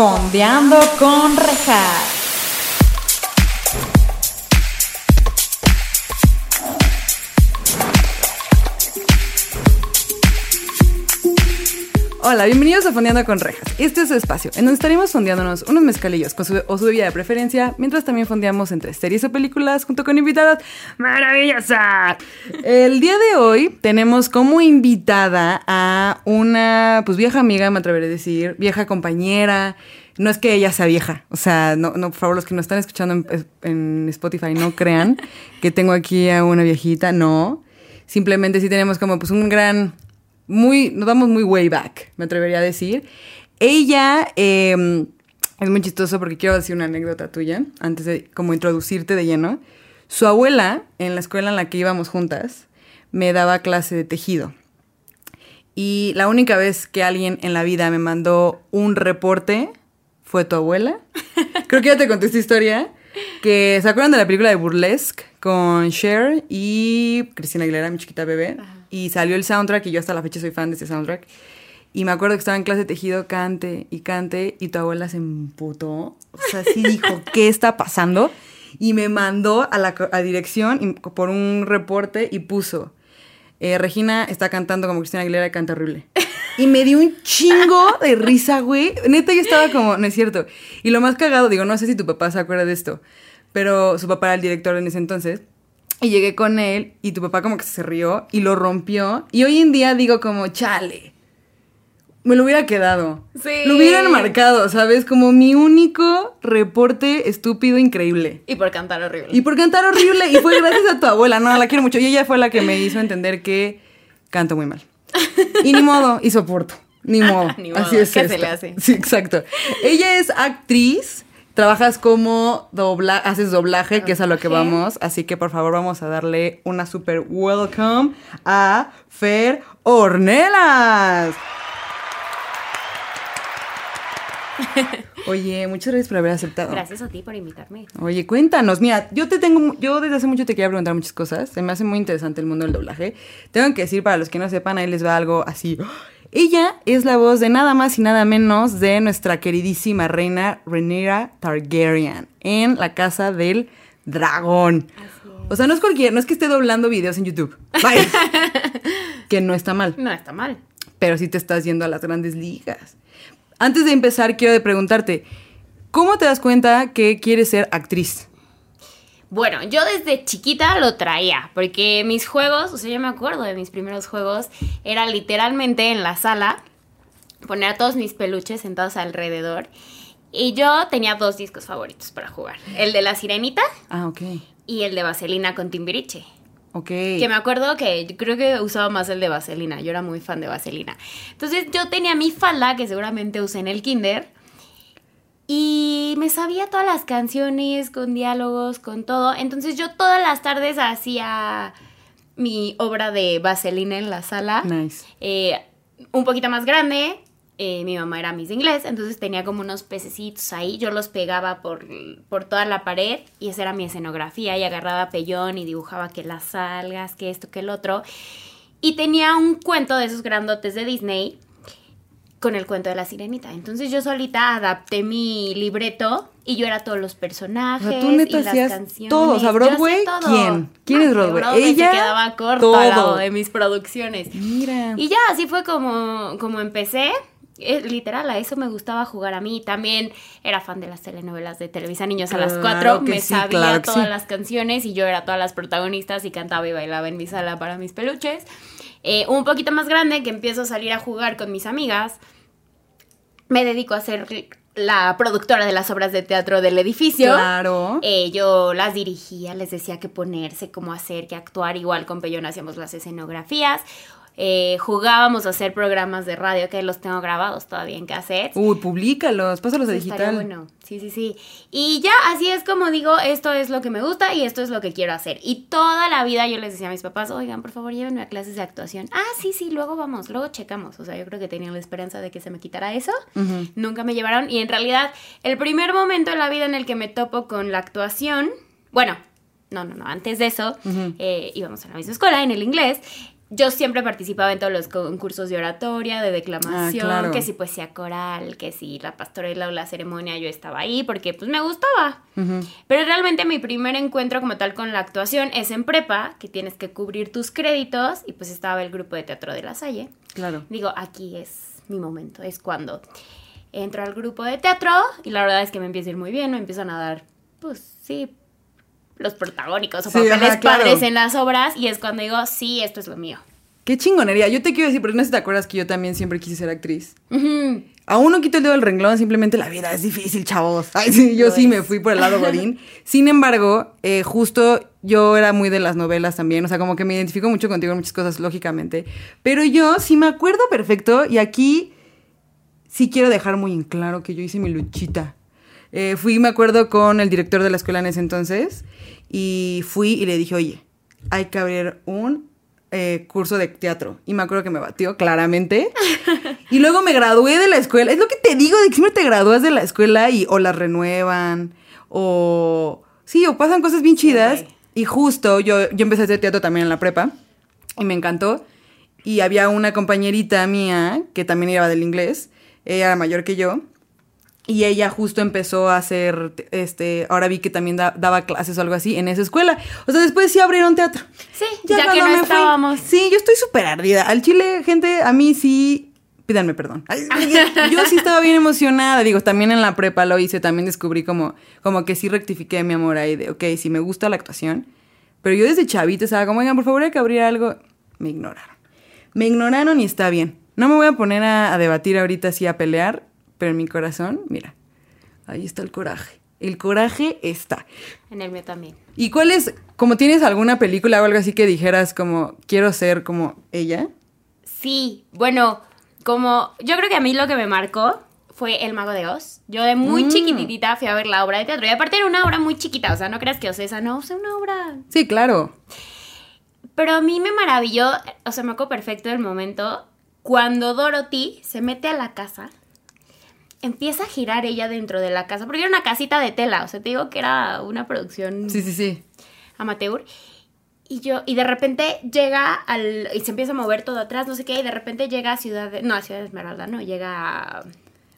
Fondeando con rejas. Hola, bienvenidos a Fondeando con Rejas. Este es su espacio, en donde estaremos fondeándonos unos mezcalillos con su, o su bebida de preferencia, mientras también fondeamos entre series o películas junto con invitadas maravillosas. El día de hoy tenemos como invitada a una pues vieja amiga, me atreveré a decir, vieja compañera. No es que ella sea vieja, o sea, no, no por favor, los que nos están escuchando en, en Spotify no crean que tengo aquí a una viejita, no. Simplemente sí tenemos como pues un gran muy, nos damos muy way back, me atrevería a decir. Ella em, es muy chistoso porque quiero decir una anécdota tuya, antes de como introducirte de lleno. Su abuela, en la escuela en la que íbamos juntas, me daba clase de tejido. Y la única vez que alguien en la vida me mandó un reporte fue tu abuela. Creo que ya te conté esta historia. Que se acuerdan de la película de Burlesque con Cher y Cristina Aguilera, mi chiquita bebé. Y salió el soundtrack y yo hasta la fecha soy fan de ese soundtrack. Y me acuerdo que estaba en clase de tejido, cante y cante, y tu abuela se emputó. O sea, sí dijo, ¿qué está pasando? Y me mandó a la dirección por un reporte y puso, eh, Regina está cantando como Cristina Aguilera y canta horrible. Y me dio un chingo de risa, güey. Neta, yo estaba como, no es cierto. Y lo más cagado, digo, no sé si tu papá se acuerda de esto, pero su papá era el director en ese entonces. Y llegué con él y tu papá como que se rió y lo rompió. Y hoy en día digo como, chale. Me lo hubiera quedado. Sí. Lo hubieran marcado, ¿sabes? Como mi único reporte estúpido increíble. Y por cantar horrible. Y por cantar horrible. Y fue gracias a tu abuela. No, la quiero mucho. Y ella fue la que me hizo entender que canto muy mal. Y ni modo, y soporto. Ni modo. ni modo. Así es. ¿Qué se le hace? Sí, exacto. Ella es actriz trabajas como dobla, haces doblaje, que es a lo que vamos. Así que por favor vamos a darle una super welcome a Fer Ornelas. Oye, muchas gracias por haber aceptado. Gracias a ti por invitarme. Oye, cuéntanos, mira, yo te tengo, yo desde hace mucho te quería preguntar muchas cosas. Se me hace muy interesante el mundo del doblaje. Tengo que decir, para los que no sepan, ahí les va algo así ella es la voz de nada más y nada menos de nuestra queridísima reina Rhaenyra Targaryen en la casa del dragón. O sea, no es cualquier, no es que esté doblando videos en YouTube. Que no está mal. No está mal. Pero sí te estás yendo a las grandes ligas. Antes de empezar, quiero preguntarte, ¿cómo te das cuenta que quieres ser actriz? Bueno, yo desde chiquita lo traía, porque mis juegos, o sea, yo me acuerdo de mis primeros juegos, era literalmente en la sala, poner a todos mis peluches sentados alrededor, y yo tenía dos discos favoritos para jugar, el de La Sirenita ah, ok. y el de Vaselina con Timbiriche. Ok. Que me acuerdo que yo creo que usaba más el de Vaselina, yo era muy fan de Vaselina. Entonces yo tenía mi falda, que seguramente usé en el kinder, y me sabía todas las canciones, con diálogos, con todo. Entonces yo todas las tardes hacía mi obra de Vaselina en la sala. Nice. Eh, un poquito más grande. Eh, mi mamá era Miss inglés, entonces tenía como unos pececitos ahí. Yo los pegaba por, por toda la pared y esa era mi escenografía. Y agarraba pellón y dibujaba que las algas, que esto, que el otro. Y tenía un cuento de esos grandotes de Disney con el cuento de la sirenita. Entonces yo solita adapté mi libreto y yo era todos los personajes o sea, tú neta y las canciones. Todo, o sea, Broadway, ¿quién? ¿Quién es Broadway? Ella se quedaba corto todo. al lado de mis producciones. Mira. Y ya así fue como como empecé. Eh, literal, a eso me gustaba jugar a mí. También era fan de las telenovelas de Televisa Niños a las 4. Me sabía todas las canciones y yo era todas las protagonistas y cantaba y bailaba en mi sala para mis peluches. Eh, un poquito más grande, que empiezo a salir a jugar con mis amigas, me dedico a ser la productora de las obras de teatro del edificio. Claro. Eh, yo las dirigía, les decía qué ponerse, cómo hacer, qué actuar. Igual con Pellón hacíamos las escenografías. Eh, jugábamos a hacer programas de radio que los tengo grabados todavía en cassette. Uy, públicalos, pásalos a digital. Bueno, sí, sí, sí. Y ya así es como digo, esto es lo que me gusta y esto es lo que quiero hacer. Y toda la vida yo les decía a mis papás, oigan, por favor, llévenme a clases de actuación. Ah, sí, sí, luego vamos, luego checamos. O sea, yo creo que tenían la esperanza de que se me quitara eso. Nunca me llevaron. Y en realidad, el primer momento en la vida en el que me topo con la actuación, bueno, no, no, no, antes de eso, eh, íbamos a la misma escuela en el inglés yo siempre participaba en todos los concursos de oratoria, de declamación, Ah, claro. que si poesía coral, que si la pastorela o la ceremonia, yo estaba ahí porque pues me gustaba. Pero realmente mi primer encuentro como tal con la actuación es en prepa, que tienes que cubrir tus créditos y pues estaba el grupo de teatro de la Salle. Claro. Digo, aquí es mi momento, es cuando entro al grupo de teatro y la verdad es que me empieza a ir muy bien, me empiezan a dar, pues sí, los protagónicos o Sí, papeles ajá, claro. padres en las obras y es cuando digo, sí, esto es lo mío. Qué chingonería. Yo te quiero decir, porque no sé si te acuerdas que yo también siempre quise ser actriz. Aún no quito el dedo del renglón, simplemente la vida es difícil, chavos. Ay, sí, yo sí es. me fui por el lado godín. Sin embargo, eh, justo yo era muy de las novelas también, o sea, como que me identifico mucho contigo en muchas cosas, lógicamente. Pero yo sí me acuerdo perfecto y aquí sí quiero dejar muy en claro que yo hice mi luchita. Eh, fui, me acuerdo, con el director de la escuela en ese entonces y fui y le dije, oye, hay que abrir un eh, curso de teatro. Y me acuerdo que me batió, claramente. y luego me gradué de la escuela. Es lo que te digo, de que siempre te gradúas de la escuela y o las renuevan o... Sí, o pasan cosas bien chidas. Siempre. Y justo yo, yo empecé a hacer teatro también en la prepa y me encantó. Y había una compañerita mía que también iba del inglés, ella era mayor que yo, y ella justo empezó a hacer, este, ahora vi que también da- daba clases o algo así en esa escuela. O sea, después sí abrieron teatro. Sí, ya, que cuando no fui- estábamos. sí, yo estoy súper ardida. Al chile, gente, a mí sí, pídanme perdón. Ay, yo sí estaba bien emocionada. Digo, también en la prepa lo hice, también descubrí como, como que sí rectifiqué mi amor ahí de, ok, sí me gusta la actuación. Pero yo desde chavita estaba como, oigan, por favor, hay que abrir algo. Me ignoraron. Me ignoraron y está bien. No me voy a poner a, a debatir ahorita así, a pelear, pero en mi corazón, mira, ahí está el coraje. El coraje está. En el mío también. ¿Y cuál es, como tienes alguna película o algo así que dijeras como, quiero ser como ella? Sí, bueno, como yo creo que a mí lo que me marcó fue El Mago de Oz. Yo de muy Mm. chiquititita fui a ver la obra de teatro. Y aparte era una obra muy chiquita, o sea, no creas que Ocesa no, o sea, una obra... Sí, claro. Pero a mí me maravilló, o sea, me acuerdo perfecto el momento cuando Dorothy se mete a la casa, empieza a girar ella dentro de la casa, porque era una casita de tela, o sea, te digo que era una producción Sí, sí, sí. amateur. Y yo, y de repente llega al, y se empieza a mover todo atrás, no sé qué, y de repente llega a Ciudad, de- no, a Ciudad de Esmeralda, no, llega a,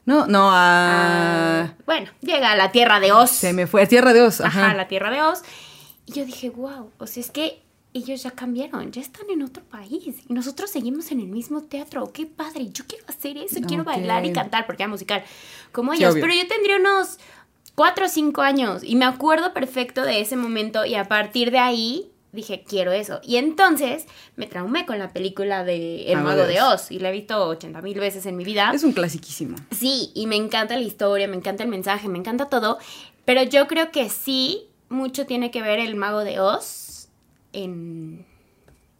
No, no, a- a... bueno, llega a la Tierra de Oz. Se me fue, a Tierra de Oz. Ajá, Ajá. la Tierra de Oz. Y yo dije, wow, o sea, es que ellos ya cambiaron, ya están en otro país y nosotros seguimos en el mismo teatro. Qué padre, yo quiero hacer eso, quiero Ok. bailar y cantar porque era musical como ellos. Pero yo tendría unos cuatro o cinco años y me acuerdo perfecto de ese momento y a partir de ahí dije, quiero eso. Y entonces me traumé con la película de El Mago de. Oz y la he visto 80 mil veces en mi vida. Es un clasiquísimo. Sí, y me encanta la historia, me encanta el mensaje, me encanta todo, pero yo creo que sí, mucho tiene que ver el mago de Oz en,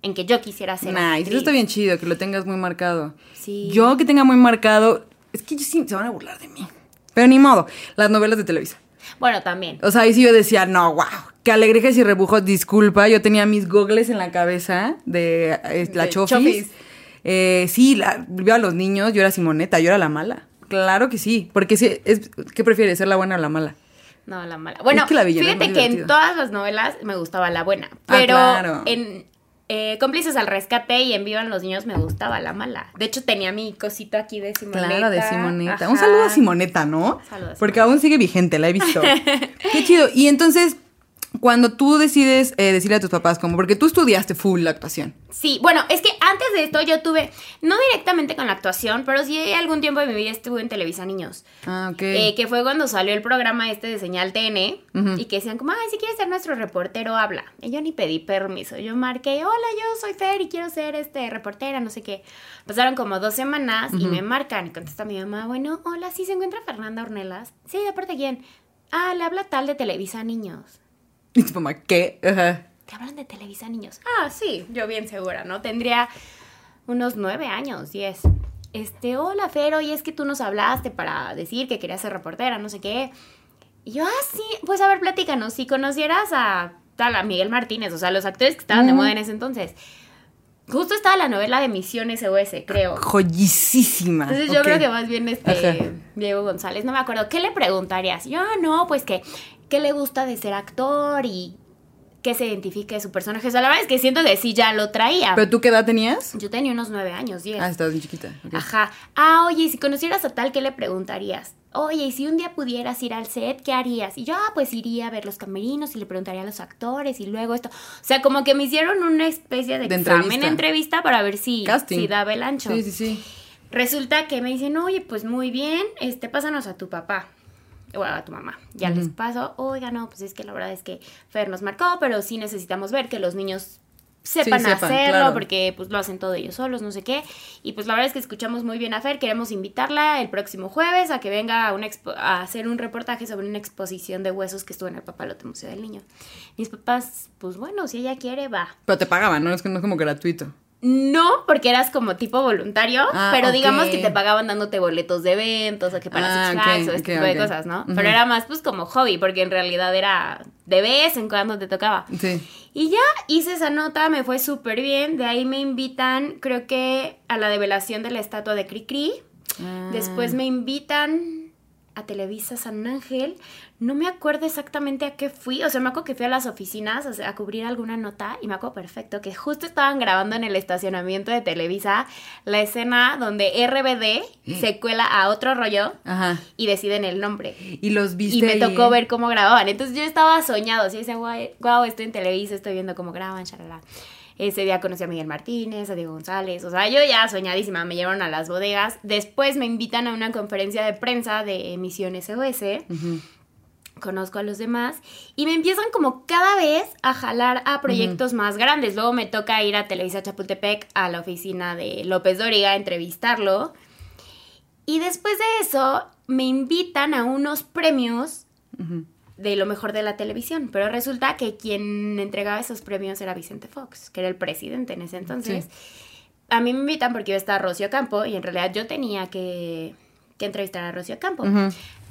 en que yo quisiera ser Nice, actriz. eso está bien chido, que lo tengas muy marcado. Sí. Yo que tenga muy marcado, es que yo sí, se van a burlar de mí. Pero ni modo, las novelas de Televisa. Bueno, también. O sea, ahí sí yo decía, no, wow, que alegrejes y rebujos, disculpa, yo tenía mis gogles en la cabeza de eh, la De chofis. Chofis. Eh, sí, la, a los niños, yo era Simoneta, yo era la mala. Claro que sí, porque sí, es, ¿qué prefieres, ser la buena o la mala? No, la mala. Bueno, Es que la fíjate que en todas las novelas me gustaba la buena, Ah, pero claro. en eh, Cómplices al Rescate y en Vivan los Niños me gustaba la mala. De hecho, tenía mi cosito aquí de Simoneta. Claro, de Simoneta. Ajá. Un saludo a Simoneta, ¿no? Saludo a Porque aún sigue vigente, la he visto. Qué chido. Y entonces, cuando tú decides eh, decirle a tus papás, como, porque tú estudiaste full la actuación. Sí, bueno, es que antes de esto yo tuve, no directamente con la actuación, pero sí algún tiempo de mi vida estuve en Televisa Niños. Ah, ok. Eh, que fue cuando salió el programa este de Señal TN Ujú. y que decían como, ay, si quieres ser nuestro reportero, habla. Y yo ni pedí permiso, yo marqué, hola, yo soy Fer y quiero ser este reportera, no sé qué. Pasaron como dos semanas y me marcan y contesta mi mamá, bueno, hola, sí se encuentra Fernanda Ornelas. Sí, ¿de parte de quién? Ah, le habla tal de Televisa Niños. Y tu mamá, ¿qué? Ajá. ¿Te hablan de Televisa Niños? Ah, sí, yo bien segura, ¿no? Tendría unos nueve años, diez. Este, hola, Fer, y es que tú nos hablaste para decir que querías ser reportera, no sé qué. Y yo, ah, sí, pues a ver, platícanos, si conocieras a tal, a Miguel Martínez, o sea, los actores que estaban de moda en ese entonces. Justo estaba la novela de Misiones SOS, creo. Joyísima. Entonces yo creo que más bien Ajá. este Diego González, no me acuerdo, ¿qué le preguntarías? Yo, ah, no, pues que, ¿qué le gusta de ser actor? Y que se identifique de su personaje. O sea, la verdad es que siento que sí ya lo traía. ¿Pero tú qué edad tenías? Yo tenía unos nueve años, diez. Ah, estabas bien chiquita. Ajá. Ah, oye, y si conocieras a tal, ¿qué le preguntarías? Oye, y si un día pudieras ir al set, ¿qué harías? Y yo, ah, pues iría a ver los camerinos y le preguntaría a los actores y luego esto. O sea, como que me hicieron una especie de, De examen, entrevista. entrevista para ver si, Casting. si daba el ancho. Sí, sí, sí. Resulta que me dicen, oye, pues muy bien, este, pásanos a tu papá. O a tu mamá. Ya les paso, oiga, no, pues es que la verdad es que Fer nos marcó, pero sí necesitamos ver que los niños sepan, sepan, hacerlo, claro. porque pues lo hacen todo ellos solos, no sé qué. Y pues la verdad es que escuchamos muy bien a Fer, queremos invitarla el próximo jueves a que venga a, una expo- a hacer un reportaje sobre una exposición de huesos que estuvo en el Papalote Museo del Niño. Mis papás, pues bueno, si ella quiere, va. Pero te pagaban, ¿no? Es que no es como gratuito. No, porque eras como tipo voluntario, Ah, pero digamos que te pagaban dándote boletos de eventos o que para Ah, Six o este tipo de cosas, ¿no? Pero era más pues como hobby, porque en realidad era de vez en cuando te tocaba. Sí. Y ya hice esa nota, me fue súper bien. De ahí me invitan, creo que a la develación de la estatua de Cricri. Ah. Después me invitan a Televisa San Ángel. No me acuerdo exactamente a qué fui. O sea, me acuerdo que fui a las oficinas a, a cubrir alguna nota y me acuerdo perfecto que justo estaban grabando en el estacionamiento de Televisa la escena donde RBD se cuela a otro rollo Ajá. y deciden el nombre. Y los viste Y me ahí, tocó ¿eh? ver cómo grababan. Entonces yo estaba soñado. Así decía, wow, estoy en Televisa, estoy viendo cómo graban, shalala. Ese día conocí a Miguel Martínez, a Diego González. O sea, yo ya soñadísima. Me llevaron a las bodegas. Después me invitan a una conferencia de prensa de emisión SOS. Conozco a los demás. Y me empiezan como cada vez a jalar a proyectos más grandes. Luego me toca ir a Televisa Chapultepec a la oficina de López Dóriga a entrevistarlo. Y después de eso me invitan a unos premios. De lo mejor de la televisión, pero resulta que quien entregaba esos premios era Vicente Fox, que era el presidente en ese entonces. A mí me invitan porque iba a estar Rocío Campo y en realidad yo tenía que, que entrevistar a Rocío Campo.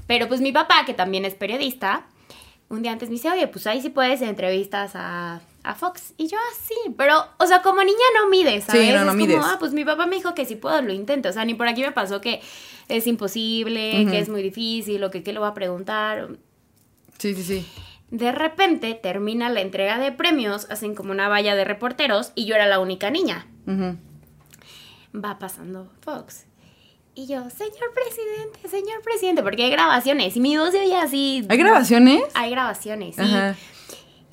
Pero pues mi papá, que también es periodista, un día antes me dice, oye, pues ahí sí puedes entrevistas a, a Fox. Y yo, ah, sí, pero, o sea, como niña no mides, ¿sabes? Sí, no, no es mides. como, ah, pues mi papá me dijo que si puedo lo intento. O sea, ni por aquí me pasó que es imposible, que es muy difícil, o que qué le voy a preguntar. Sí, sí, sí. De repente termina la entrega de premios, hacen como una valla de reporteros y yo era la única niña. Ujú. Va pasando Fox. Y yo, señor presidente, señor presidente, porque hay grabaciones y mi voz se oye así. ¿Hay grabaciones? Hay grabaciones, sí. Ajá.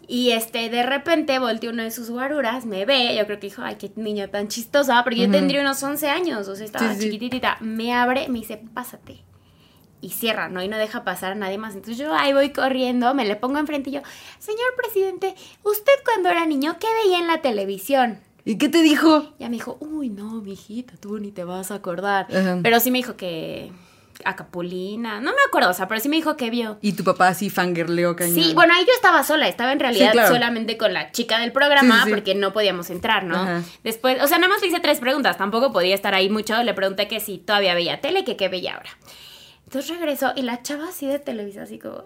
Y este, de repente volteó uno de sus guaruras, me ve, yo creo que dijo, ay, qué niña tan chistosa, porque yo Ujú. tendría unos 11 años, o sea, estaba Sí, sí. chiquititita. Me abre, me dice, pásate. Y cierra, ¿no? Y no deja pasar a nadie más. Entonces yo ahí voy corriendo, me le pongo enfrente y yo, señor presidente, ¿usted cuando era niño qué veía en la televisión? ¿Y qué te dijo? Ya me dijo, uy, no, mijita, tú ni te vas a acordar. Ajá. Pero sí me dijo que Acapulina, no me acuerdo, o sea, pero sí me dijo que vio. Y tu papá así fangirleó cañón. Sí, bueno, ahí yo estaba sola, estaba en realidad Sí, claro. solamente con la chica del programa Sí, sí, sí. porque no podíamos entrar, ¿no? Ajá. Después, o sea, nada más le hice tres preguntas, tampoco podía estar ahí mucho, le pregunté que si todavía veía tele, que qué veía ahora. Entonces regresó y la chava así de Televisa, así como,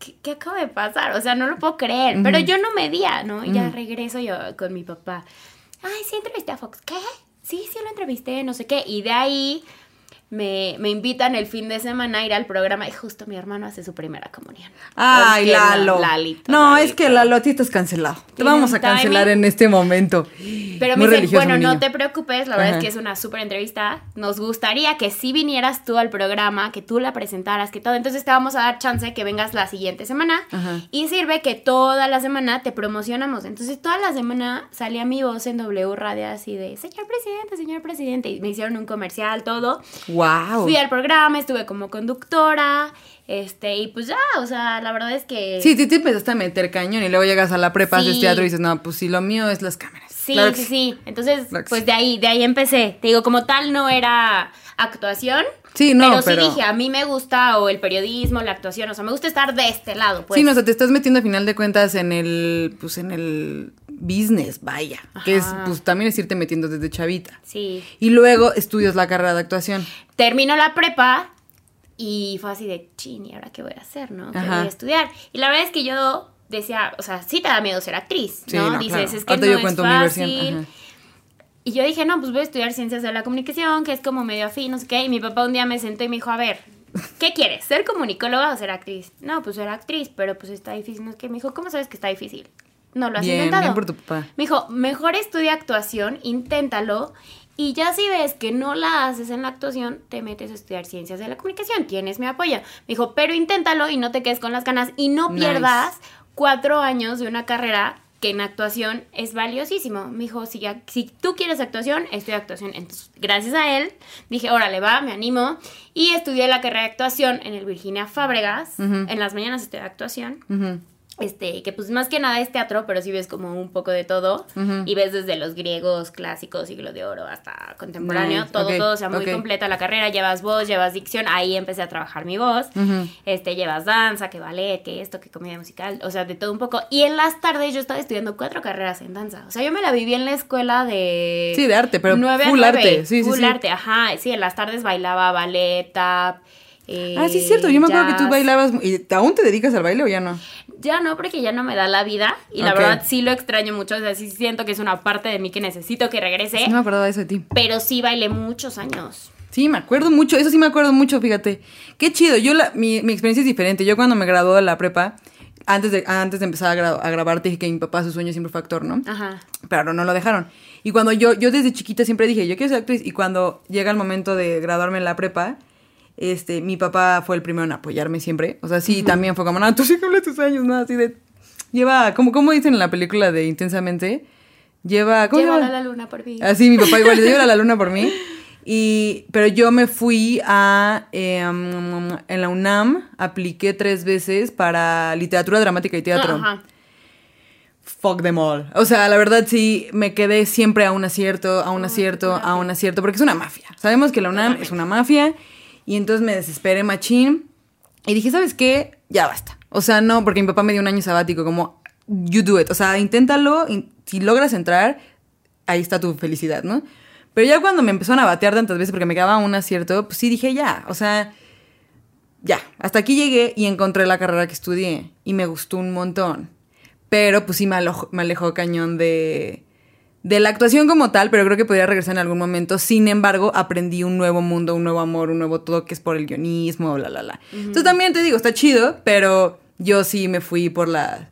¿qué, qué acaba de pasar? O sea, no lo puedo creer, pero yo no medía, ¿no? Y ya regreso yo con mi papá. Ay, sí entrevisté a Fox. ¿Qué? Sí, sí lo entrevisté, no sé qué. Y de ahí me, me invitan el fin de semana a ir al programa y justo mi hermano hace su primera comunión. Ay, Lalo. Lalito, no, Lalito. es que Lalo, a ti estás cancelado. Te vamos a cancelar timing. en este momento. Pero Muy me dicen, bueno, no te preocupes, la verdad es que es una súper entrevista. Nos gustaría que sí vinieras tú al programa, que tú la presentaras, que todo. Entonces te vamos a dar chance que vengas la siguiente semana. Ajá. Y sirve que toda la semana te promocionamos. Entonces toda la semana salía mi voz en W Radio así de, señor presidente, señor presidente. Y me hicieron un comercial, todo. Wow. Fui al programa, estuve como conductora. Este, y pues ya, o sea, la verdad es que... Sí, sí, te empezaste a meter cañón y luego llegas a la prepa, haces Sí. teatro y dices, no, pues sí, lo mío es las cámaras. Sí, Claro sí, sí. Entonces, Claro pues sí. de ahí, de ahí empecé. Te digo, como tal no era actuación. Sí, no, pero, pero- sí dije, a mí me gusta o el periodismo, la actuación, o sea, me gusta estar de este lado, pues. Sí, no, o sea, te estás metiendo a final de cuentas en el, pues en el business, vaya. Que es, pues también es irte metiendo desde chavita. Sí. Y luego estudias la carrera de actuación. Termino la prepa y fue así de, chin, ¿y ahora qué voy a hacer, no? ¿Qué Ajá. voy a estudiar? Y la verdad es que yo decía, o sea, sí te da miedo ser actriz, Sí, ¿no? no, Dices, claro. es que Ahorita no yo es cuento fácil. Y yo dije, no, pues voy a estudiar ciencias de la comunicación, que es como medio afín, no sé qué. Y mi papá un día me sentó y me dijo, a ver, ¿qué quieres? ¿Ser comunicóloga o ser actriz? No, pues ser actriz, pero pues está difícil. No es que me dijo, ¿cómo sabes que está difícil? No lo has Bien, intentado. bien por tu papá. Me dijo, mejor estudia actuación, inténtalo. Y ya si ves que no la haces en la actuación, te metes a estudiar ciencias de la comunicación. Tienes mi apoyo. Me dijo, pero inténtalo y no te quedes con las ganas y no Nice. pierdas cuatro años de una carrera que en actuación es valiosísimo. Me dijo, si, ya- si tú quieres actuación, estudia actuación. Entonces, gracias a él, dije, órale, va, me animo. Y estudié la carrera de actuación en el Virginia Fábregas. En las mañanas estudié actuación Ujú. Este, que pues más que nada es teatro, pero sí ves como un poco de todo. Y ves desde los griegos clásicos, siglo de oro, hasta contemporáneo, Nice, todo, todo, o sea, muy completa la carrera. Llevas voz, llevas dicción, ahí empecé a trabajar mi voz. Este, llevas danza, que ballet, que esto, que comedia musical, o sea, de todo un poco. Y en las tardes yo estaba estudiando cuatro carreras en danza. O sea, yo me la viví en la escuela de... Sí, de arte, pero full arte, sí, full sí. arte, ajá. Sí, en las tardes bailaba ballet, tap. eh, Ah, sí, es cierto. Yo me acuerdo que tú bailabas. ¿Y aún te dedicas al baile o ya no? Ya no, porque ya no me da la vida. Y la verdad sí lo extraño mucho. O sea, sí siento que es una parte de mí que necesito que regrese. No me acordaba de eso de ti. Pero sí bailé muchos años. Sí, me acuerdo mucho, eso sí me acuerdo mucho, fíjate. Qué chido, yo la, mi, mi experiencia es diferente. Yo cuando me gradué de la prepa, antes de, antes de empezar a, gra- a grabar, te dije que mi papá su sueño siempre fue actor, ¿no? Ajá. Pero no lo dejaron. Y cuando yo, yo desde chiquita siempre dije, yo quiero ser actriz. Y cuando llega el momento de graduarme en la prepa, este, mi papá fue el primero en apoyarme siempre. O sea, sí, también fue como, no, tú sí cumple tus años, ¿no? Así de, lleva, como, como dicen en la película de Intensamente, lleva, ¿cómo Llévala a la luna por mí. Así, mi papá igual, lleva la luna por mí. Y, pero yo me fui a, eh, en la UNAM, apliqué tres veces para literatura dramática y teatro. Ajá. Fuck them all. O sea, la verdad sí, me quedé siempre a un acierto, a un acierto, a un acierto, porque es una mafia. Sabemos que la UNAM es una mafia y entonces me desesperé machín y dije, ¿sabes qué? Ya basta. O sea, no, porque mi papá me dio un año sabático, como, you do it. O sea, inténtalo, in- si logras entrar, ahí está tu felicidad, ¿no? Pero ya cuando me empezaron a batear tantas veces porque me quedaba un acierto, pues sí dije, ya, o sea, ya, hasta aquí llegué y encontré la carrera que estudié y me gustó un montón. Pero pues sí me me alejó cañón de, de la actuación como tal, pero creo que podría regresar en algún momento. Sin embargo, aprendí un nuevo mundo, un nuevo amor, un nuevo todo que es por el guionismo, bla, bla, bla. Entonces también te digo, está chido, pero yo sí me fui por la...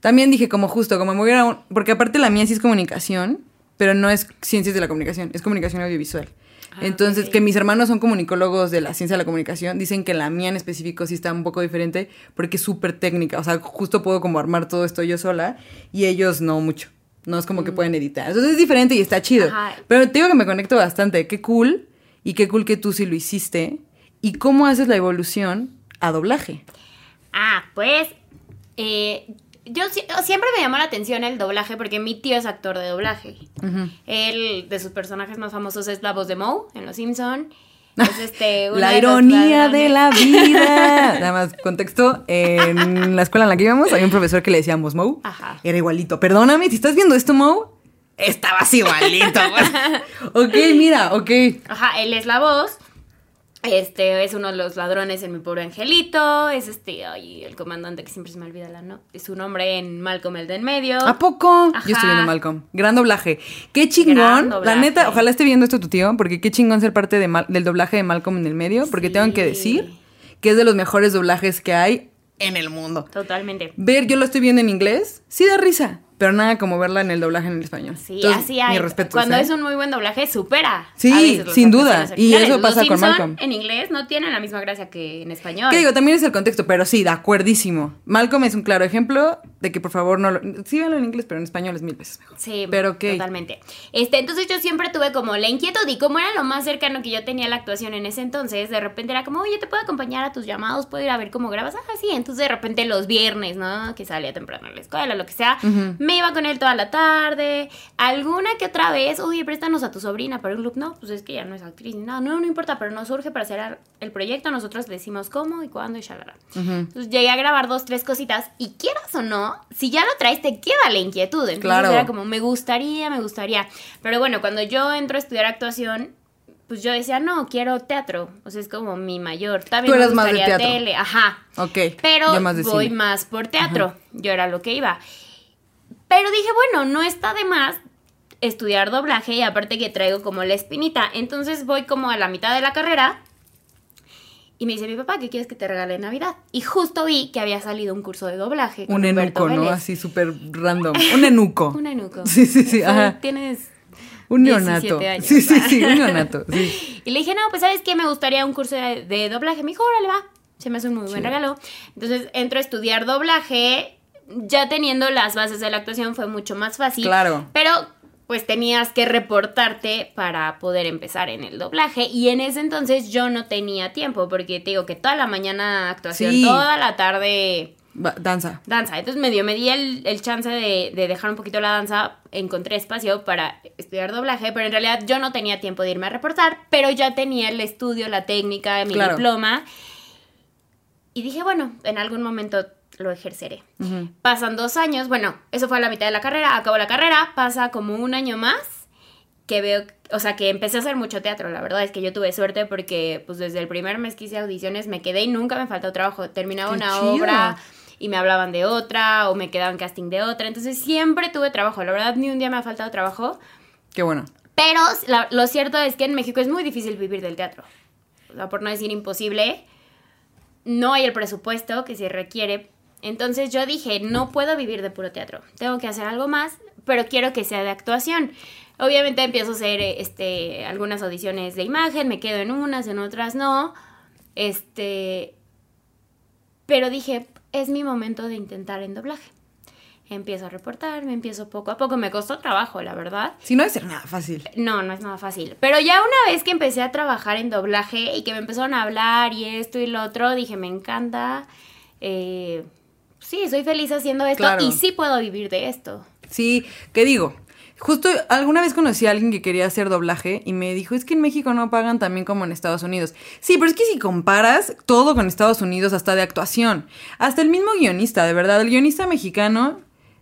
También dije como justo, como me hubiera... un- Porque aparte la mía sí es comunicación, pero no es ciencias de la comunicación, es comunicación audiovisual. Ah, Entonces, que mis hermanos son comunicólogos de la ciencia de la comunicación, dicen que la mía en específico sí está un poco diferente porque es súper técnica. O sea, justo puedo como armar todo esto yo sola y ellos no mucho. No es como que pueden editar. Entonces es diferente y está chido. Mm. Ajá. Pero te digo que me conecto bastante. Qué cool y qué cool que tú sí lo hiciste. ¿Y cómo haces la evolución a doblaje? Ah, pues. eh, yo si- siempre me llamó la atención el doblaje porque mi tío es actor de doblaje. Él, de sus personajes más famosos, es la voz de Moe en Los Simpson. Es este, La ironía de la vida. Nada más contexto. En la escuela en la que íbamos había un profesor que le decíamos. Ajá. Era igualito. Perdóname, si estás viendo esto, Moe, estabas igualito. ok, mira, ok. Ajá, él es la voz. Este es uno de los ladrones en Mi Pobre Angelito. Es este, ay, el comandante que siempre se me olvida la no. Es su nombre en Malcolm el de en medio. ¿A poco? Ajá. Yo estoy viendo Malcolm. Gran doblaje. Qué chingón. La neta, ojalá esté viendo esto tu tío, porque qué chingón ser parte de Mal- del doblaje de Malcolm en el medio, porque Sí. tengo que decir que es de los mejores doblajes que hay en el mundo. Totalmente. Ver, yo lo estoy viendo en inglés, sí da risa, pero nada como verla en el doblaje en el español. Sí, Entonces, así hay. Mi respeto. Cuando ¿eh? es un muy buen doblaje, supera. Sí, sin duda. Y eso pasa Los con Malcolm. En inglés no tienen la misma gracia que en español. ¿Qué digo? También es el contexto, pero sí, de acuerdísimo. Malcolm es un claro ejemplo de que por favor no lo... Sí, véanlo en inglés, pero en español es mil veces mejor. Sí, Pero ok. totalmente. Este, entonces yo siempre tuve como la inquietud y como era lo más cercano que yo tenía a la actuación en ese entonces, de repente era como, oye, te puedo acompañar a tus llamados, puedo ir a ver cómo grabas. Ah, sí, entonces de repente los viernes, ¿no? Que salía temprano a la escuela, lo que sea, me iba con él toda la tarde. Alguna que otra vez, oye, préstanos a tu sobrina para un loop. No, pues es que ya no es actriz ni nada. No, no importa, pero nos urge para hacer el proyecto. Nosotros le decimos cómo y cuándo y shalala. Entonces llegué a grabar dos, tres cositas y quieras o no, si ya lo traes, te queda la inquietud. Entonces Claro. era como, me gustaría, me gustaría. Pero bueno, cuando yo entro a estudiar actuación, pues yo decía, no, quiero teatro. O sea, es como mi mayor. También Tú me eras más de teatro. tele. Ajá. Ok. Pero yo más de voy cine. más por teatro. Yo era lo que iba. Pero dije, bueno, no está de más estudiar doblaje y aparte que traigo como la espinita. Entonces voy como a la mitad de la carrera Y me dice mi papá, ¿qué quieres que te regale en Navidad? Y justo vi que había salido un curso de doblaje. un enuco, ¿no? Así súper random. Un enuco. un enuco. Sí, sí, sí. Ajá. Tienes un neonato. Años, sí, sí, sí, un neonato. Sí. Y le dije, no, pues sabes qué, me gustaría un curso de, de doblaje. Me dijo, órale, va. Se me hace un muy buen regalo. Entonces entro a estudiar doblaje. Ya teniendo las bases de la actuación fue mucho más fácil. Claro. Pero pues tenías que reportarte para poder empezar en el doblaje. Y en ese entonces yo no tenía tiempo, porque te digo que toda la mañana actuación, Sí. toda la tarde danza. danza. Entonces me dio, me di el, el chance de, de dejar un poquito la danza, encontré espacio para estudiar doblaje, pero en realidad yo no tenía tiempo de irme a reportar, pero ya tenía el estudio, la técnica, mi Claro. diploma. Y dije, bueno, en algún momento lo ejerceré. Pasan dos años, bueno, eso fue a la mitad de la carrera, acabo la carrera, pasa como un año más que veo, o sea, que empecé a hacer mucho teatro, la verdad es que yo tuve suerte porque pues desde el primer mes que hice audiciones me quedé y nunca me faltó trabajo, terminaba ¡Qué una chido! obra y me hablaban de otra o me quedaba en casting de otra, entonces siempre tuve trabajo, la verdad ni un día me ha faltado trabajo, Qué bueno. pero la- lo cierto es que en México es muy difícil vivir del teatro, o sea, por no decir imposible, no hay el presupuesto que se requiere. Entonces yo dije, no puedo vivir de puro teatro, tengo que hacer algo más, pero quiero que sea de actuación. Obviamente empiezo a hacer eh, este, algunas audiciones de imagen, me quedo en unas, en otras no. Este, pero dije, es mi momento de intentar en doblaje. Empiezo a reportar, me empiezo poco a poco, me costó trabajo, la verdad. Si no ser nada fácil. No, no es nada fácil. Pero ya una vez que empecé a trabajar en doblaje y que me empezaron a hablar y esto y lo otro, dije, me encanta. Eh, sí, soy feliz haciendo esto Claro. y sí puedo vivir de esto. Sí, ¿qué digo? Justo alguna vez conocí a alguien que quería hacer doblaje y me dijo, es que en México no pagan tan bien como en Estados Unidos. Sí, pero es que si comparas todo con Estados Unidos, hasta de actuación, hasta el mismo guionista, de verdad, el guionista mexicano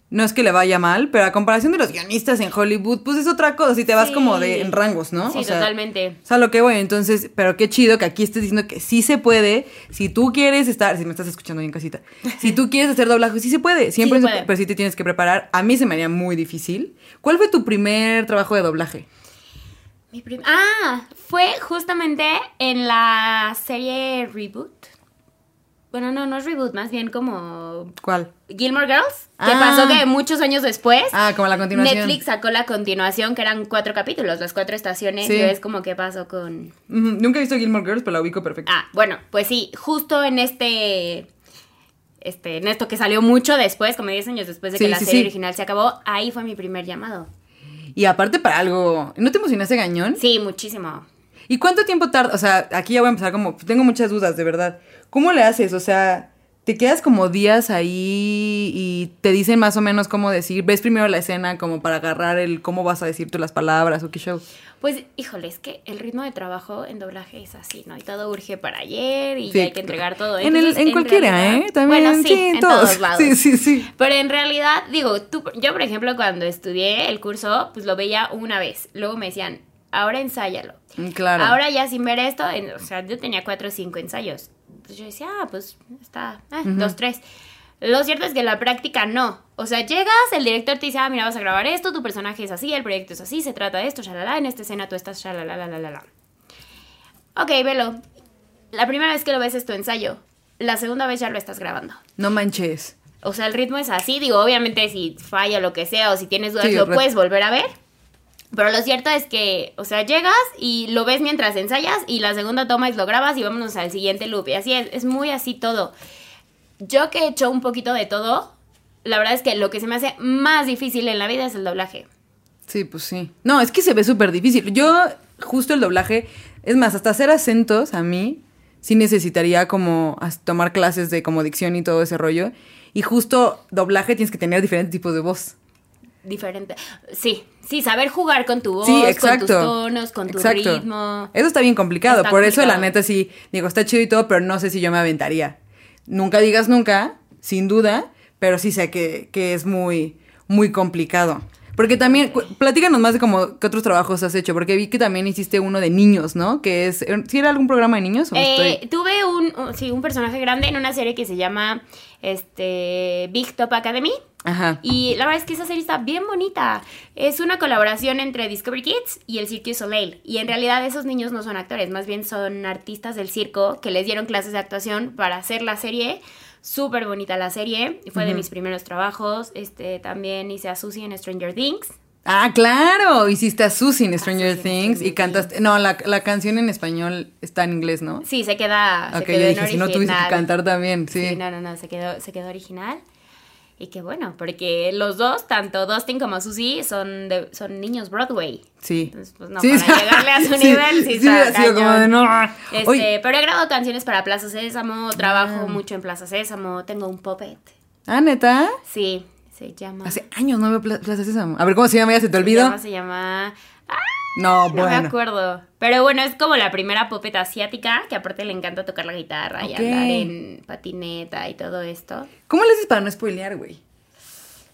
no es que le vaya mal, pero a comparación de los guionistas en Hollywood, pues es otra cosa, si te vas Sí. como de en rangos, ¿no? Sí, O sea, totalmente. O sea, lo que voy, entonces, pero qué chido que aquí estés diciendo que sí se puede. Si tú quieres estar, si me estás escuchando bien casita, si tú quieres hacer doblaje, sí se puede. Siempre Sí se puede. pero sí te tienes que preparar. A mí se me haría muy difícil. ¿Cuál fue tu primer trabajo de doblaje? Mi prim- ah, fue justamente en la serie Reboot. Bueno, no, no es Reboot, más bien como ¿Cuál? Gilmore Girls. Que Ah. pasó que muchos años después. Ah, como la continuación. Netflix sacó la continuación, que eran cuatro capítulos, las cuatro estaciones. Sí. Y es como que pasó con. Nunca he visto Gilmore Girls, pero la ubico perfecto. Ah, bueno, pues sí, justo en este. Este, en esto que salió mucho después, como 10 años después de que la sí, serie original se acabó, ahí fue mi primer llamado. Y aparte para algo, ¿no te emocionaste gañón? Sí, muchísimo. ¿Y cuánto tiempo tarda? O sea, aquí ya voy a empezar como, tengo muchas dudas, de verdad. ¿Cómo le haces? O sea, te quedas como días ahí y te dicen más o menos cómo decir, ves primero la escena como para agarrar el cómo vas a decir tú las palabras o qué show. Pues, híjole, es que el ritmo de trabajo en doblaje es así, ¿no? Y todo urge para ayer y Sí. ya hay que entregar todo. En, el, Entonces, en cualquiera, realidad- ¿eh? También, Bueno, sí, sí, en en todos. todos lados. Sí, sí, sí. Pero en realidad, digo, tú, yo por ejemplo cuando estudié el curso, pues lo veía una vez. Luego me decían, ahora ensáyalo. Mm, Claro. Ahora ya sin ver esto, en- o sea, yo tenía cuatro o cinco ensayos. Pues yo decía, ah, pues está, eh, dos, tres. Lo cierto es que en la práctica no. O sea, llegas, el director te dice, ah, mira, vas a grabar esto, tu personaje es así, el proyecto es así, se trata de esto, shalala, en esta escena tú estás shalala, la, la, la, la. Ok, velo. La primera vez que lo ves es tu ensayo. La segunda vez ya lo estás grabando. No manches. O sea, el ritmo es así. Digo, obviamente si falla lo que sea o si tienes dudas Sí, lo puedes volver a ver. Pero lo cierto es que, o sea, llegas y lo ves mientras ensayas y la segunda toma es lo grabas y vámonos al siguiente loop. Y así es, es muy así todo. Yo que he hecho un poquito de todo, la verdad es que lo que se me hace más difícil en la vida es el doblaje. Sí, pues sí. No, es que se ve súper difícil. Yo, justo el doblaje, es más, hasta hacer acentos a mí, sí necesitaría como tomar clases de como dicción y todo ese rollo. Y justo doblaje tienes que tener diferentes tipos de voz. Diferente. Sí, sí, saber jugar con tu voz, Sí, con tus tonos, con tu Exacto. ritmo. Eso está bien complicado. Está Por eso, la neta, sí, digo, está chido y todo, pero no sé si yo me aventaría. Nunca digas nunca, sin duda, pero sí sé que, que es muy, muy complicado. Porque también, platícanos más de como qué otros trabajos has hecho, porque vi que también hiciste uno de niños, ¿no? Que es, ¿sí era algún programa de niños? o Eh, estoy- tuve un, un- sí, un personaje grande en una serie que se llama este, Big Top Academy. Ajá. Y la verdad es que esa serie está bien bonita. Es una colaboración entre Discovery Kids y el Cirque du Soleil. Y en realidad esos niños no son actores, más bien son artistas del circo que les dieron clases de actuación para hacer la serie. Súper bonita la serie. Fue de mis primeros trabajos. Este, también hice a Susie en Stranger Things. Ah, claro, hiciste a Susie en Stranger Things y cantaste. No, la, la canción en español está en inglés, ¿no? Sí, se queda, se ok, quedó yo en dije, si no tuviste que original. cantar también, sí. Sí, no, no, no, se quedó, se quedó original. Y qué bueno, porque los dos, tanto Dustin como Susie, son, de, son niños Broadway. Sí. Entonces, pues no, Sí, para llegarle a su Sí, nivel, sí, sí, está ha sido como cañón. de no. Este, Oye. pero he grabado canciones para Plaza Sésamo, trabajo Ah. mucho en Plaza Sésamo, tengo un puppet. Ah, neta. Sí, se llama... Hace años no veo Pla- Plaza Sésamo. A ver, ¿cómo se llama? ¿Ya se te se olvidó? llama, se llama... No, No bueno. me acuerdo. Pero bueno, es como la primera puppet asiática, que aparte le encanta tocar la guitarra y andar en patineta y todo esto. ¿Cómo le haces para no spoilear, güey?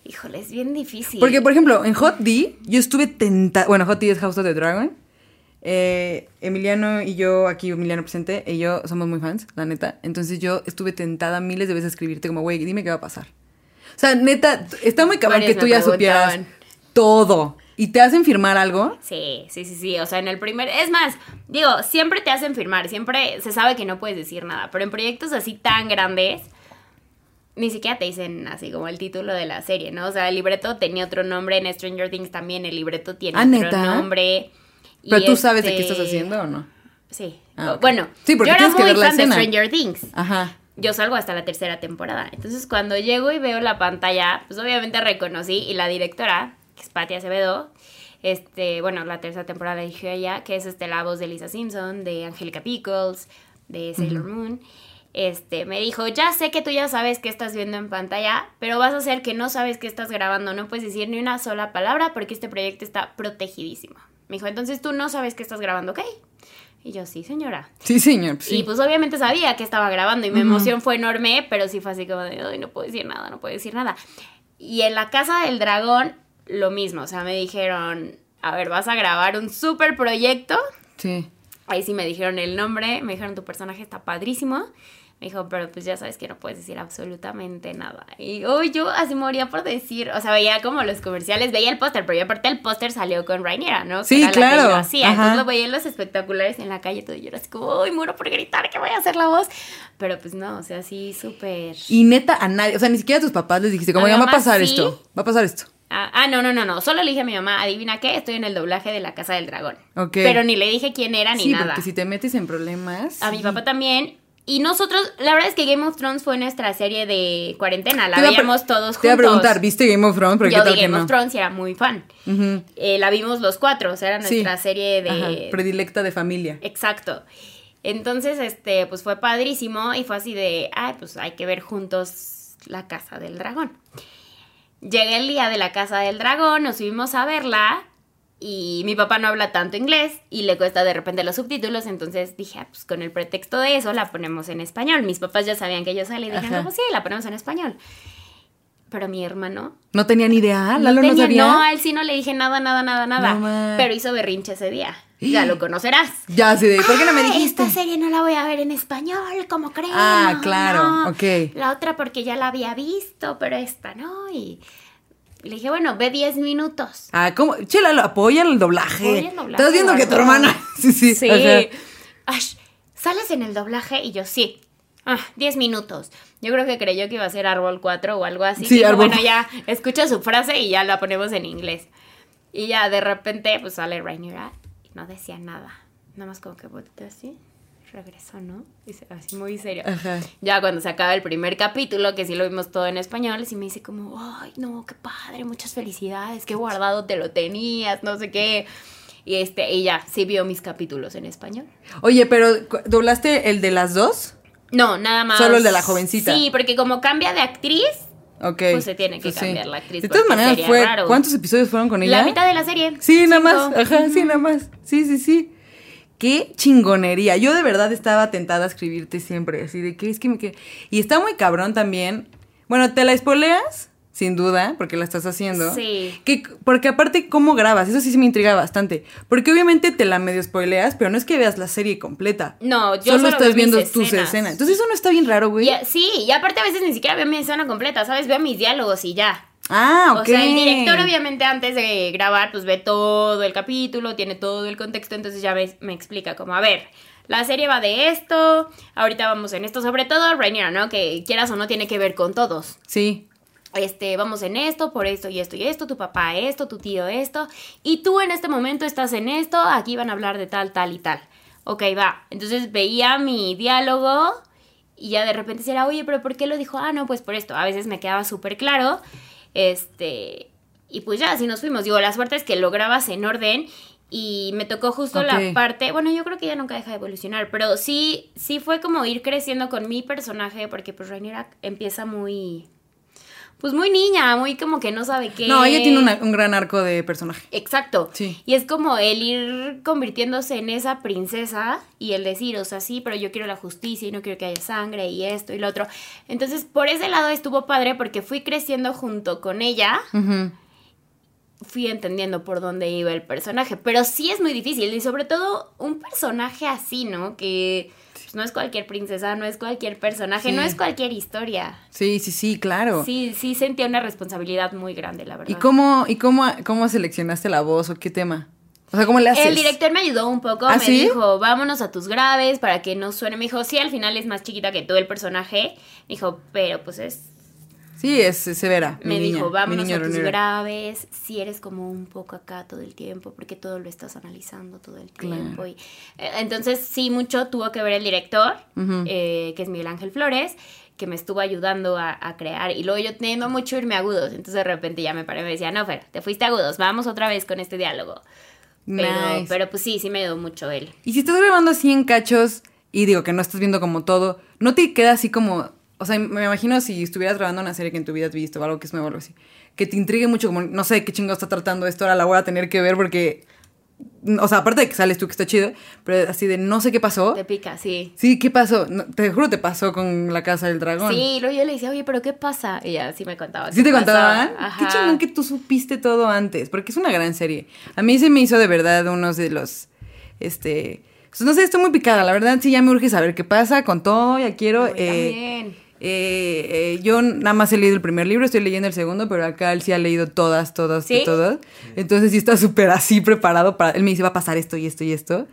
Híjole, es bien difícil. Porque, por ejemplo, en Hot D, yo estuve tentada. Bueno, Hot D es House of the Dragon. Eh, Emiliano y yo, aquí Emiliano presente, y yo somos muy fans, la neta. Entonces yo estuve tentada miles de veces a escribirte como, güey, dime qué va a pasar. O sea, neta, está muy cabrón que tú ya supieras todo. ¿Y te hacen firmar algo? Sí, sí, sí, sí. O sea, en el primer. Es más, digo, siempre te hacen firmar, siempre se sabe que no puedes decir nada. Pero en proyectos así tan grandes, ni siquiera te dicen así como el título de la serie, ¿no? O sea, el libreto tenía otro nombre, en Stranger Things también el libreto tiene Ah, otro ¿neta? nombre. ¿Pero tú sabes de qué este- estás haciendo o no? Sí. Ah. Bueno, Sí, porque yo era que muy ver fan de. Stranger Things. Ajá. Yo salgo hasta la tercera temporada. Entonces, cuando llego y veo la pantalla, pues obviamente reconocí y la directora, que es Patti Acevedo, este, bueno, la tercera temporada dije a ella, que es este, la voz de Lisa Simpson, de Angelica Pickles, de Sailor Moon. Este, me dijo, ya sé que tú ya sabes qué estás viendo en pantalla, pero vas a hacer que no sabes qué estás grabando, no puedes decir ni una sola palabra porque este proyecto está protegidísimo. Me dijo, entonces tú no sabes qué estás grabando, ¿ok? Y yo, sí, señora. Sí, señor. sí. Y pues obviamente sabía que estaba grabando y mi emoción fue enorme, pero sí fue así como de, ay, no puedo decir nada, no puedo decir nada. Y en la casa del dragón, lo mismo, o sea, me dijeron, a ver, vas a grabar un super proyecto. Sí. Ahí sí me dijeron el nombre, me dijeron tu personaje está padrísimo. Me dijo, pero pues ya sabes que no puedes decir absolutamente nada. Y hoy yo así moría por decir, o sea, veía como los comerciales, veía el póster, pero yo aparte el póster salió con Rainiera, ¿no? Sí, era la que claro. yo hacía. Ajá. Entonces lo veía en los espectaculares en la calle todo y yo era así como, uy, muero por gritar que voy a hacer la voz. Pero pues no, o sea, así súper... Y neta, a nadie, o sea, ni siquiera a tus papás les dijiste, como, ya va a pasar sí. esto, va a pasar esto. Ah, ah, no, no, no, no. Solo le dije a mi mamá, adivina qué, estoy en el doblaje de La Casa del Dragón. Ok. Pero ni le dije quién era ni sí, nada. porque si te metes en problemas. A mi papá también. Y nosotros, la verdad es que Game of Thrones fue nuestra serie de cuarentena. La veíamos todos juntos. Te iba a preguntar, ¿viste Game of Thrones? Pero Yo qué vi tal que Game no. of Thrones y era muy fan. Eh, la vimos los cuatro, o sea, era Sí. nuestra serie de... Ajá, predilecta de familia. Exacto. Entonces, este, pues fue padrísimo y fue así de, ay, pues hay que ver juntos la Casa del Dragón. Llegué el día de la Casa del Dragón, nos subimos a verla y mi papá no habla tanto inglés y le cuesta de repente los subtítulos, entonces dije, ah, pues con el pretexto de eso la ponemos en español. Mis papás ya sabían que yo salí y dijeron, Ajá. pues sí, la ponemos en español. Pero mi hermano No tenía ni idea, Lalo no, tenía- sabía. no, a él sí no le dije nada, nada, nada, nada. No pero hizo berrinche ese día. Ya lo conocerás. Ya, sí, de, ¿por qué no me "Ay, dijiste? Esta serie no la voy a ver en español, ¿cómo crees? Ah, claro, no. ok. La otra porque ya la había visto, pero esta no. Y le dije, bueno, ve 10 minutos. Ah, ¿cómo? Che, Lalo, apoya el doblaje. Apoya el doblaje, Estás viendo que tu hermana. Sí, sí. Sí. ajá. Ash, ¿sales en el doblaje? Y yo, sí. Ah, 10 minutos. Yo creo que creyó que iba a ser Árbol 4 o algo así. Sí, Árbol Bueno, ya escucha su frase y ya la ponemos en inglés. Y ya de repente, pues sale Rhaenyra y no decía nada. Nada más como que volteó así. Regresó, ¿no? Y se- así muy serio. Ajá. Ya cuando se acaba el primer capítulo, que sí lo vimos todo en español, sí me dice como, ay, no, qué padre, muchas felicidades, qué guardado te lo tenías, no sé qué. Y este, y ya, sí vio mis capítulos en español. Oye, pero ¿cu- ¿doblaste el de las dos? No, nada más. Solo el de la jovencita. Sí, porque como cambia de actriz, Ok. Pues se tiene que sí. cambiar la actriz, De todas maneras, fue. raro. ¿Cuántos episodios fueron con ella? la mitad de la serie. Sí, nada más. Ajá, sí, nada más. Sí, sí, sí. Qué chingonería. Yo de verdad estaba tentada a escribirte siempre. Así de que es que me que Y está muy cabrón también. Bueno, ¿te la espoleas? Sin duda, porque la estás haciendo. Sí. Que, porque aparte, ¿cómo grabas? Eso sí se me intriga bastante. Porque obviamente te la medio spoileas, pero no es que veas la serie completa. No, yo solo, solo estás viendo tus escenas. Entonces eso no está bien raro, güey. Y- sí, y aparte a veces ni siquiera veo mi escena completa, ¿sabes? Veo mis diálogos y ya. Ah, ok. O sea, el director obviamente antes de grabar pues ve todo el capítulo, tiene todo el contexto, entonces ya ves, me explica como, a ver, la serie va de esto, ahorita vamos en esto, sobre todo Rainier, ¿no? Que quieras o no tiene que ver con todos. Sí. Este, vamos en esto, por esto y esto y esto, tu papá esto, tu tío esto, y tú en este momento estás en esto, aquí van a hablar de tal, tal y tal. Ok, va. Entonces veía mi diálogo y ya de repente era, oye, pero ¿por qué lo dijo? Ah, no, pues por esto. A veces me quedaba súper claro. Este, y pues ya, así nos fuimos. Digo, la suerte es que lo grabas en orden y me tocó justo la parte, bueno, yo creo que ya nunca deja de evolucionar, pero sí, sí fue como ir creciendo con mi personaje, porque pues Rhaenyra empieza muy, pues muy niña, muy como que no sabe qué. No, ella tiene una- un gran arco de personaje. Exacto. Sí. Y es como el ir convirtiéndose en esa princesa y el decir, o sea, sí, pero yo quiero la justicia y no quiero que haya sangre y esto y lo otro. Entonces, por ese lado estuvo padre porque fui creciendo junto con ella, Ujú. fui entendiendo por dónde iba el personaje, pero sí es muy difícil y sobre todo un personaje así, ¿no? Que pues, no es cualquier princesa, no es cualquier personaje, Sí. no es cualquier historia. Sí, sí, sí, claro. Sí, sí sentía una responsabilidad muy grande, la verdad. ¿Y cómo, y cómo, cómo seleccionaste la voz o qué tema? O sea, ¿cómo le haces? El director me ayudó un poco, ¿Ah, me sí? dijo, vámonos a tus graves para que no suene. Me dijo, sí, al final es más chiquita que todo el personaje. Me dijo, pero pues es. Sí, es, severa. Me dijo, vámonos a tus graves, si eres como un poco acá todo el tiempo, porque todo lo estás analizando todo el Claro. tiempo. Y, eh, entonces, sí, mucho tuvo que ver el director, eh, que es Miguel Ángel Flores, que me estuvo ayudando a, a crear. Y luego yo teniendo mucho irme a agudos. Entonces, de repente ya me paré y me decía, no, Fer, te fuiste a agudos, vamos otra vez con este diálogo. Pero, pero pues sí, sí me ayudó mucho él. Y si estás grabando así en cachos y digo que no estás viendo como todo, ¿no te queda así como... O sea, me imagino si estuvieras grabando una serie que en tu vida has visto o algo que es nuevo o algo así, que te intrigue mucho como, no sé qué chingo está tratando esto, ahora la voy a tener que ver porque... O sea, aparte de que sales tú que está chido, pero así de no sé qué pasó. Te pica, sí. Sí, ¿qué pasó? No, te juro te pasó con la casa del dragón. Sí, luego yo le decía, oye, pero ¿qué pasa? Y ella sí me contaba. ¿Sí te contaban? Ajá. Qué chingón que tú supiste todo antes, porque es una gran serie. A mí se me hizo de verdad unos de los, este, pues no sé, estoy muy picada, la verdad sí ya me urge saber qué pasa con todo, ya quiero. Yo eh, también. Eh, eh, yo nada más he leído el primer libro, estoy leyendo el segundo, pero acá él sí ha leído todas, todas, ¿Sí? todas. Entonces sí está súper así preparado para, él me dice va a pasar esto y esto y esto.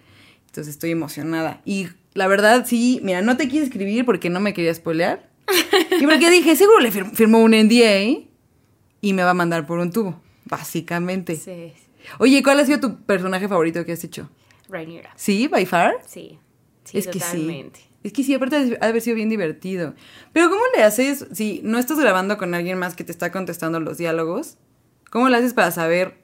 Entonces estoy emocionada. Y la verdad sí, mira, no te quise escribir porque no me quería spoilear. Y porque dije, seguro le fir- firmó un NDA y me va a mandar por un tubo, básicamente. Sí, Oye, ¿cuál ha sido tu personaje favorito que has hecho? Rhaenyra. ¿Sí? ¿By far? Sí. Sí, es que totalmente. sí. Es que sí, aparte ha de haber sido bien divertido. Pero ¿cómo le haces si no estás grabando con alguien más que te está contestando los diálogos? ¿Cómo le haces para saber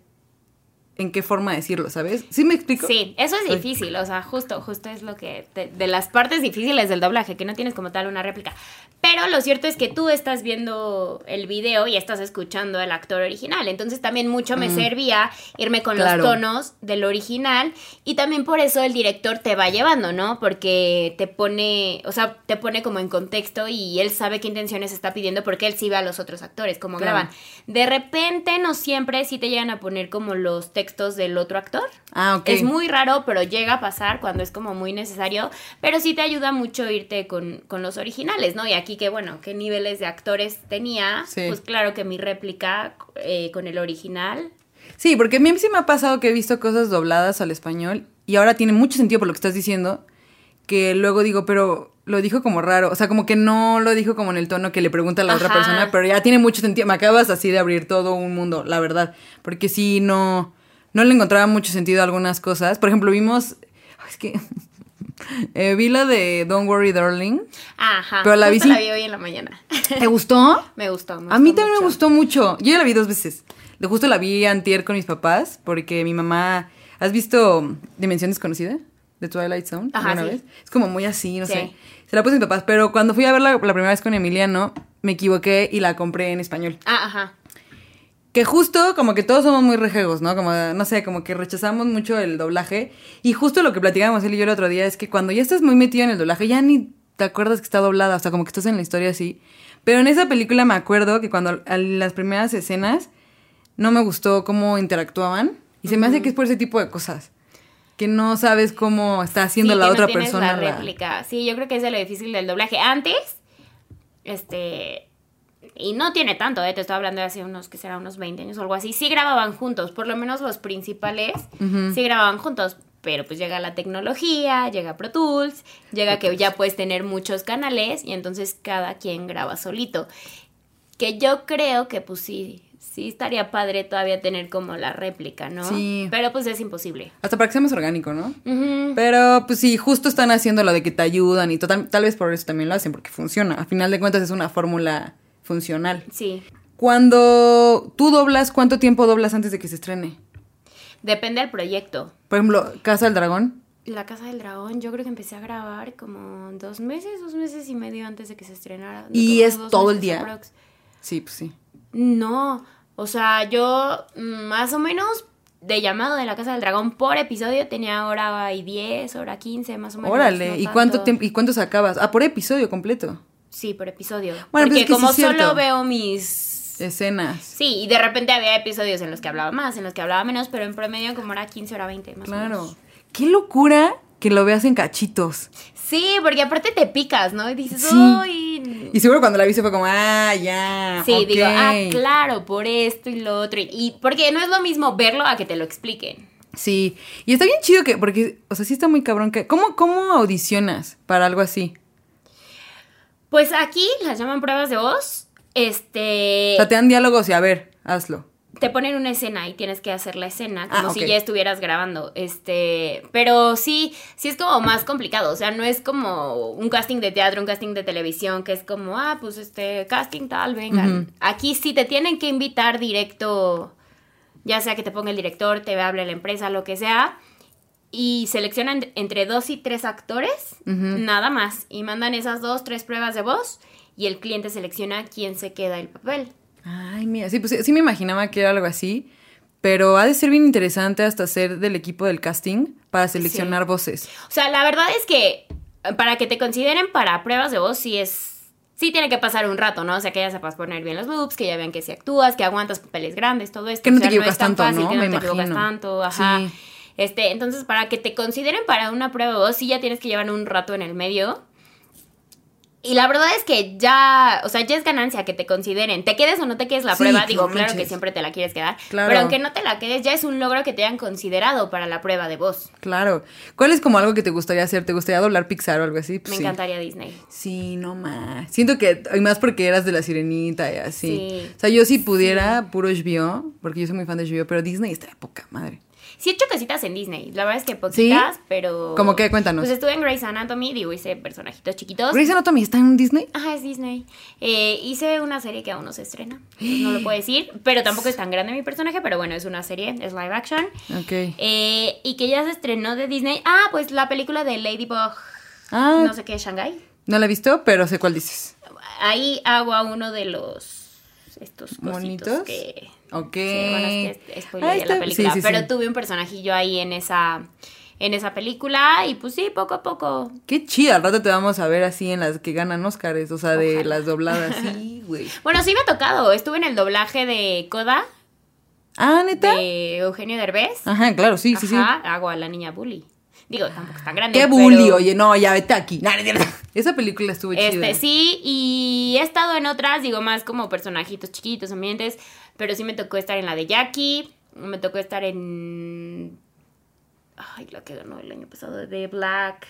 en qué forma decirlo, sabes? ¿Sí me explico? Sí, eso es difícil, o sea, justo, justo es lo que, de, de las partes difíciles del doblaje, que no tienes como tal una réplica. Pero lo cierto es que tú estás viendo el video y estás escuchando al actor original, entonces también mucho me servía irme con Mm. Claro. los tonos del original y también por eso el director te va llevando, ¿no? Porque te pone, o sea, te pone como en contexto y él sabe qué intenciones está pidiendo porque él sí ve a los otros actores, como Claro. graban. De repente, no siempre sí te llegan a poner como los textos del otro actor. Ah, ok. Es muy raro, pero llega a pasar cuando es como muy necesario. Pero sí te ayuda mucho irte con, con los originales, ¿no? Y aquí que, bueno, qué niveles de actores tenía. Sí. Pues claro que mi réplica eh, con el original. Sí, porque a mí sí me ha pasado que he visto cosas dobladas al español y ahora tiene mucho sentido por lo que estás diciendo, que luego digo, pero lo dijo como raro, o sea, como que no lo dijo como en el tono que le pregunta a la otra persona, pero ya tiene mucho sentido, me acabas así de abrir todo un mundo, la verdad, porque sí, no, no le encontraba mucho sentido a algunas cosas, por ejemplo, vimos, es que eh, vi la de Don't Worry Darling, Ajá. Pero la vi la hoy en la mañana. ¿te gustó? me gustó. me A mí gustó también me gustó mucho. Yo ya la vi dos veces. De justo la vi antier con mis papás porque mi mamá... ¿Has visto Dimensión Desconocida? De Twilight Zone. Ajá, alguna sí. vez? Es como muy así, no Sí. sé. Se la puse a mis papás, pero cuando fui a verla la primera vez con Emiliano, me equivoqué y la compré en español. Ah, ajá. Que justo como que todos somos muy rejegos, ¿no? Como, no sé, como que rechazamos mucho el doblaje. Y justo lo que platicábamos él y yo el otro día es que cuando ya estás muy metido en el doblaje, ya ni te acuerdas que está doblada, o sea, como que estás en la historia así. Pero en esa película me acuerdo que cuando a las primeras escenas no me gustó cómo interactuaban. Y se me hace que es por ese tipo de cosas. Que no sabes cómo está haciendo Sí, la que otra persona. La. Sí, yo creo que es de lo difícil del doblaje. Antes, este. Y no tiene tanto, ¿eh? te estoy hablando de hace unos, que será unos 20 años o algo así, sí grababan juntos, por lo menos los principales sí grababan juntos, pero pues llega la tecnología, llega Pro Tools, llega que ya puedes tener muchos canales y entonces cada quien graba solito. Que yo creo que pues sí, sí estaría padre todavía tener como la réplica, ¿no? Sí. Pero pues es imposible. Hasta para que sea más orgánico, ¿no? Pero pues sí, justo están haciendo lo de que te ayudan y total, tal vez por eso también lo hacen, porque funciona. A final de cuentas es una fórmula funcional. Sí. Cuando tú doblas, ¿cuánto tiempo doblas antes de que se estrene? Depende del proyecto. Por ejemplo, Casa del Dragón. La Casa del Dragón, yo creo que empecé a grabar como dos meses, dos meses y medio antes de que se estrenara. ¿Y Como es todo el día? aprox. Sí, pues sí. No, o sea, yo mm, más o menos de llamado de la Casa del Dragón por episodio tenía hora y 10, hora 15, más o menos. Órale, no ¿y cuánto tiempo y cuánto sacabas? Ah, por episodio completo. Sí, por episodio. Bueno, pues Porque es que sí como es solo veo mis... Escenas. Sí, y de repente había episodios en los que hablaba más, en los que hablaba menos, pero en promedio como era 15, hora 20, más o Claro. menos. Qué locura que lo veas en cachitos. Sí, porque aparte te picas, ¿no? Y dices, Sí. ¡ay! Y seguro cuando la viste fue como, ah, ya. Sí, ok". digo, ah, claro, por esto y lo otro. Y, y porque no es lo mismo verlo a que te lo expliquen. Sí. Y está bien chido que, porque, o sea, sí está muy cabrón que. ¿Cómo, cómo audicionas para algo así? Pues aquí las llaman pruebas de voz. Este. O sea, te dan diálogos y a ver, hazlo. te ponen una escena y tienes que hacer la escena como Ah, si ok. ya estuvieras grabando. Este, pero sí, sí es como más complicado. O sea, no es como un casting de teatro, un casting de televisión, que es como, ah, pues este, casting tal, vengan. Aquí sí te tienen que invitar directo, ya sea que te ponga el director, te hable la empresa, lo que sea. Y seleccionan entre dos y tres actores, nada más. Y mandan esas dos, tres pruebas de voz. Y el cliente selecciona quién se queda el papel. Ay, mira, sí, pues sí, me imaginaba que era algo así. Pero ha de ser bien interesante hasta ser del equipo del casting para seleccionar voces. O sea, la verdad es que eh, para que te consideren para pruebas de voz, sí es. Sí tiene que pasar un rato, ¿no? O sea, que ya sepas poner bien los loops, que ya vean que si actúas, que aguantas papeles grandes, todo esto. Que no O te equivocas es tan tanto, fácil, ¿no? que no Me te equivocas imagino. tanto, ajá. Sí. Este, entonces, para que te consideren para una prueba de voz, sí ya tienes que llevar un rato en el medio. Y la verdad es que ya, o sea, ya es ganancia que te consideren. Te quedes o no te quedes la Sí, prueba, digo, claro que siempre te la quieres quedar. Claro. Pero aunque no te la quedes, ya es un logro que te hayan considerado para la prueba de voz. Claro. ¿Cuál es como algo que te gustaría hacer? ¿Te gustaría doblar Pixar o algo así? Pues Me sí. encantaría Disney. Sí, no más. Siento que, y más porque eras de la sirenita y así. Sí. O sea, yo si pudiera, puro HBO, porque yo soy muy fan de HBO, pero Disney está de poca madre. Sí he hecho cositas en Disney. La verdad es que poquitas, pero... ¿Cómo qué? Cuéntanos. Pues estuve en Grey's Anatomy, digo, hice personajitos chiquitos. Grey's Anatomy está en Disney. Ajá, es Disney. Eh, hice una serie que aún no se estrena. entonces no lo puedo decir. Pero tampoco es tan grande mi personaje, pero bueno, es una serie, es live action. Ok. Eh, y que ya se estrenó de Disney. Ah, pues la película de Ladybug, Ah, no sé qué, Shanghai. no la he visto, pero sé cuál dices. Ahí hago a uno de los... Estos cositos ¿Monitos? que... Ok. Sí, bueno, es que spoileé la película, sí, sí, pero sí. tuve un personajillo ahí en esa en esa película y pues sí, poco a poco. Qué chida, al rato te vamos a ver así en las que ganan Oscars, o sea, de las dobladas. Sí, güey. Bueno, sí me ha tocado, estuve en el doblaje de Coda Ah, ¿neta? de Eugenio Derbez. Ajá, claro, sí, sí, sí. Ajá, hago a la niña bully. Digo, tampoco es tan grande. Qué pero- bully, oye, no, ya vete aquí. Esa película estuvo chida. Este, sí, y he estado en otras, digo, más como personajitos chiquitos, ambientes, pero sí me tocó estar en la de Jackie, me tocó estar en... Ay, la que ganó el año pasado, de Black.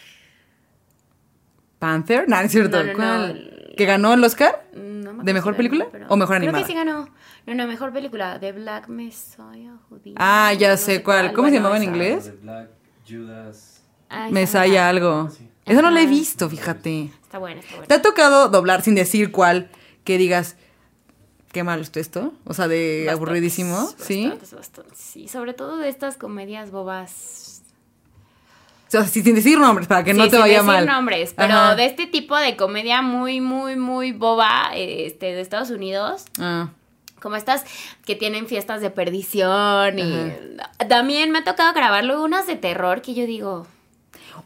¿Panther? No, no es cierto. No, no, no, ¿Cuál? el- ¿Que ganó el Oscar? No me ¿De mejor si película? ganó, ¿O mejor Creo animada? que sí ganó. No, no, mejor película. The Black Messiah. Judía, Ah, ya no sé cuál. ¿Cómo se Bueno, llamaba en inglés? De Black, Judas. Ay, algo. Sí. Esa no la he visto, fíjate. Está buena, está buena. ¿Te ha tocado doblar sin decir cuál que digas, qué malo está esto? O sea, de Bastantes, aburridísimo, ¿sí? Bastantes. Sí, sobre todo de estas comedias bobas. O sea, sí, sin decir nombres, para que no te sin vaya decir mal. nombres, pero Ajá. de este tipo de comedia muy, muy, muy boba, este, de Estados Unidos. Ah, Como estas que tienen fiestas de perdición y también me ha tocado grabar luego unas de terror que yo digo,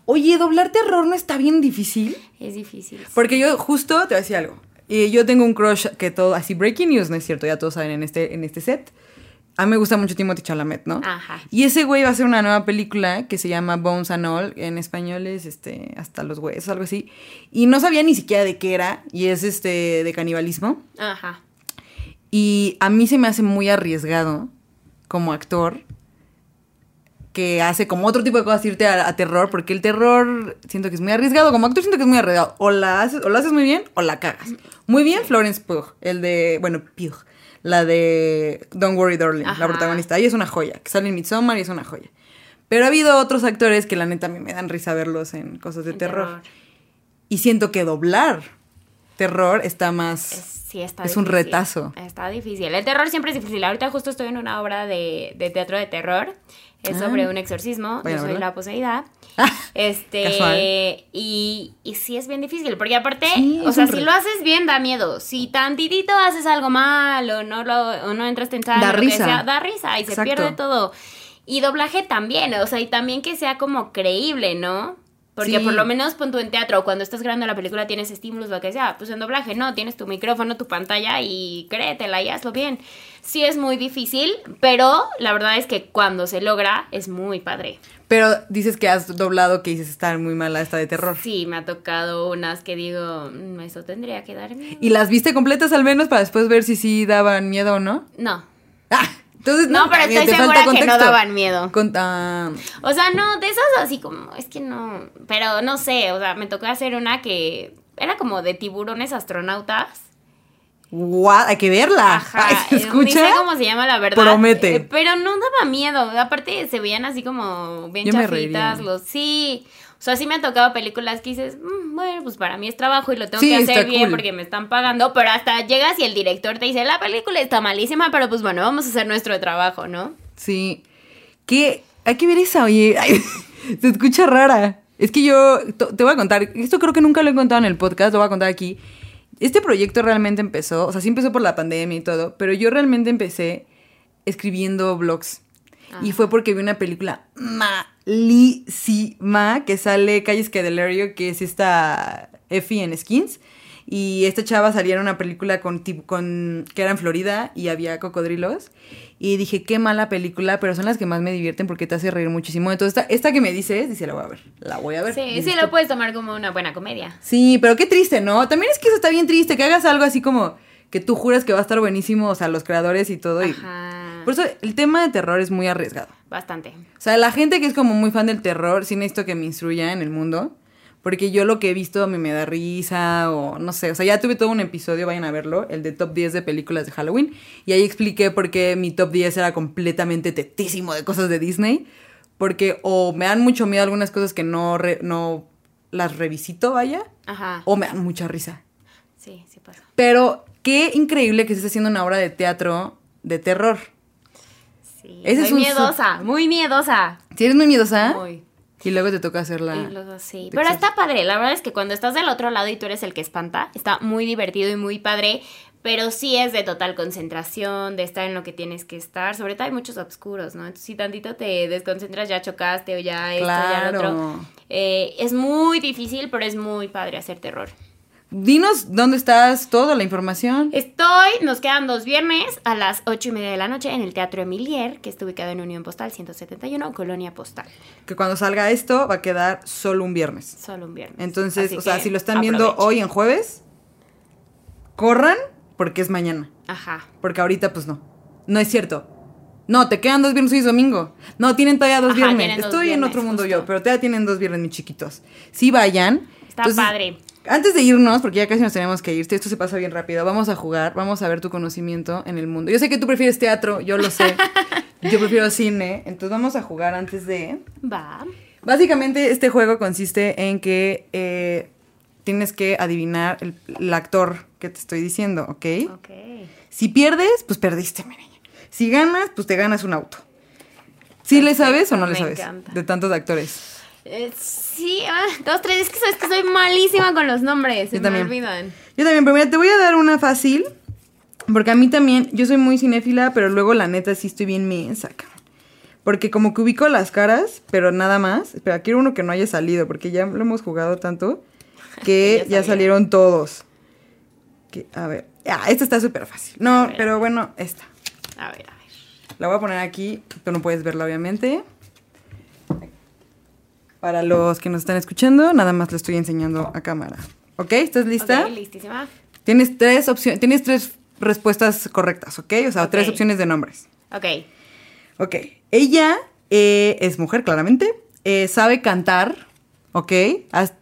Oye, doblar terror no está bien difícil. es difícil. Porque yo justo te voy a decir algo. Y yo tengo un crush que todo, así breaking news, no es cierto, ya todos saben en este, en este set. a mí me gusta mucho Timothy Chalamet, ¿no? Ajá. Y ese güey va a hacer una nueva película que se llama Bones and All, en español es este, hasta los huesos, algo así. Y no sabía ni siquiera de qué era, y es este, de canibalismo. Ajá. Y a mí se me hace muy arriesgado como actor que hace como otro tipo de cosas irte a, a terror, porque el terror siento que es muy arriesgado, como actor siento que es muy arriesgado. O la haces, o lo haces muy bien o la cagas. Muy bien Florence Pugh, el de, bueno, Pugh, la de Don't Worry Darling, Ajá. la protagonista. Ella es una joya, que sale en Midsommar y es una joya. Pero ha habido otros actores que la neta a mí me dan risa verlos en cosas de El terror. Y siento que doblar terror está más... Es, sí, está Es un difícil. retazo. Está difícil. El terror siempre es difícil. Ahorita justo estoy en una obra de, de teatro de terror. Es Ah. sobre un exorcismo. Yo soy la poseída. Ah, Este, Casual. y, y sí es bien difícil, porque aparte, Sí, o sea, si lo haces bien da miedo. Si tantitito haces algo mal o no lo o no entras en Da risa. da risa y se pierde todo. Y doblaje también, o sea, y también que sea como creíble, ¿no? Porque Sí. por lo menos pon tú en teatro, cuando estás grabando la película tienes estímulos, lo que sea. Pues en doblaje no, tienes tu micrófono, tu pantalla y créetela y hazlo bien. Sí es muy difícil, pero la verdad es que cuando se logra es muy padre. Pero dices que has doblado que dices estar muy mala esta de terror. Sí, me ha tocado unas que digo, "Mm, eso tendría que dar miedo. ¿Y las viste completas al menos para después ver si sí daban miedo o no? No. Ah, entonces No, pero estoy segura que no daban miedo. Con- ah, O sea, no, de esas así como, es que no, pero no sé, o sea, me tocó hacer una que era como de tiburones astronautas. what, hay que verla. Ajá, Ay, ¿se eh, escucha? Ni sé cómo se llama la verdad. Promete. eh, pero no daba miedo. Aparte se veían así como bien Yo chafitas. Los, sí. O sea, sí me han tocado películas que dices, "Mm, bueno, pues para mí es trabajo y lo tengo Sí, que hacer bien cool. porque me están pagando. Pero hasta llegas y el director te dice, la película está malísima, pero pues bueno, vamos a hacer nuestro trabajo, ¿no? Sí. ¿Qué? Hay que ver esa, oye. Ay, se escucha rara. Es que yo te voy a contar. Esto creo que nunca lo he contado en el podcast, lo voy a contar aquí. Este proyecto realmente empezó, o sea, sí empezó por la pandemia y todo, pero yo realmente empecé escribiendo blogs. Y fue porque vi una película malísima que sale Calle Scadelario, que es esta Effie en Skins. Y esta chava salía en una película con, con que era en Florida y había cocodrilos. Y dije, qué mala película, pero son las que más me divierten porque te hace reír muchísimo. Entonces, esta, esta que me dices, dice, la voy a ver, la voy a ver. Sí, sí lo puedes tomar como una buena comedia. Sí, pero qué triste, ¿no? También es que eso está bien triste, que hagas algo así como que tú juras que va a estar buenísimo, o sea, los creadores y todo. Y... Ajá. Por eso el tema de terror es muy arriesgado. Bastante. O sea, la gente que es como muy fan del terror, sí necesito que me instruya en el mundo. Porque yo lo que he visto a mí me da risa o no sé. O sea, ya tuve todo un episodio, vayan a verlo, el de top 10 de películas de Halloween. Y ahí expliqué por qué mi top 10 era completamente tetísimo de cosas de Disney. Porque o me dan mucho miedo algunas cosas que no, re- no las revisito, vaya. Ajá. O me dan mucha risa. Sí, sí pasa. Pero qué increíble que estés haciendo una obra de teatro de terror. Sí. Ese Soy es miedosa, muy miedosa. Si eres muy miedosa Muy. y luego te toca hacerla. Luego sí. Pero está padre. La verdad es que cuando estás del otro lado y tú eres el que espanta, está muy divertido y muy padre. Pero sí es de total concentración, de estar en lo que tienes que estar. Sobre todo hay muchos oscuros, ¿no? Entonces, si tantito te desconcentras, ya chocaste o ya esto, ya lo otro. Claro. Eh, es muy difícil, pero es muy padre hacer terror. Dinos dónde estás, toda la información. Estoy, nos quedan dos viernes a las ocho y media de la noche en el Teatro Emilier, que está ubicado en Unión Postal 171, Colonia Postal. Que cuando salga esto va a quedar solo un viernes. Solo un viernes. Entonces, Así o sea, si lo están viendo hoy en jueves, corran porque es mañana. Ajá. Porque ahorita, pues no. No es cierto. No, te quedan dos viernes hoy es domingo. No, tienen todavía dos Ajá, viernes. dos Estoy en otro mundo justo. yo, pero todavía tienen dos viernes, mis chiquitos. Sí, vayan. Está padre. Antes de irnos, porque ya casi nos tenemos que ir, esto se pasa bien rápido, vamos a jugar, vamos a ver tu conocimiento en el mundo. Yo sé que tú prefieres teatro, yo lo sé. yo prefiero cine, entonces vamos a jugar antes de... Va. Básicamente este juego consiste en que eh, tienes que adivinar el, el actor que te estoy diciendo, ¿ok? Ok. Si pierdes, pues perdiste, mi niña. Si ganas, pues te ganas un auto. ¿Sí le sabes o no le me sabes? encanta. De tantos actores. Eh, sí, ah, dos, tres. Es que sabes que soy malísima con los nombres. Se Yo me también. olvidan. Yo también, pero mira, te voy a dar una fácil. Porque a mí también, yo soy muy cinéfila, pero luego la neta sí estoy bien mensa, cabrón. Porque como que ubico las caras, pero nada más. Espera, quiero uno que no haya salido, porque ya lo hemos jugado tanto que Ya salieron todos. Que, a ver, ah, esta está súper fácil. No, ver. pero bueno, esta. A ver, a ver. La voy a poner aquí, tú no puedes verla obviamente. Para los que nos están escuchando, nada más lo estoy enseñando a cámara. ¿Ok? ¿Estás lista? Ok, listísima. Tienes tres opciones, tienes tres respuestas correctas, ¿ok? O sea, tres opciones de nombres. Ok. Ok. Ella eh, es mujer, claramente. eh, sabe cantar, ¿ok?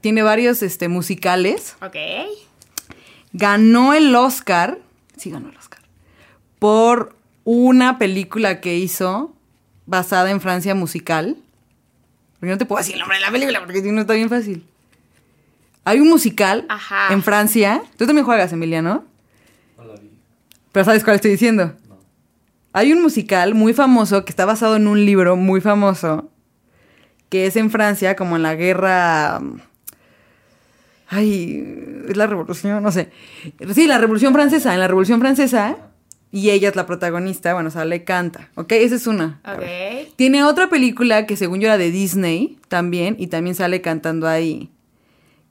Tiene varios este, musicales. Ok. Ganó el Oscar. Sí, ganó el Oscar. Por una película que hizo basada en Francia musical. Porque no te puedo decir el nombre de la película porque si no está bien fácil. Hay un musical Ajá. en Francia. Tú también juegas, Emiliano. No la vi. Pero sabes cuál estoy diciendo. No. Hay un musical muy famoso que está basado en un libro muy famoso que es en Francia, como en la guerra. Ay, es la revolución, no sé. Sí, la revolución francesa, en la revolución francesa. Y ella es la protagonista, bueno, sale canta. ¿Ok? Esa es una. Tiene otra película que según yo era de Disney también, y también sale cantando ahí.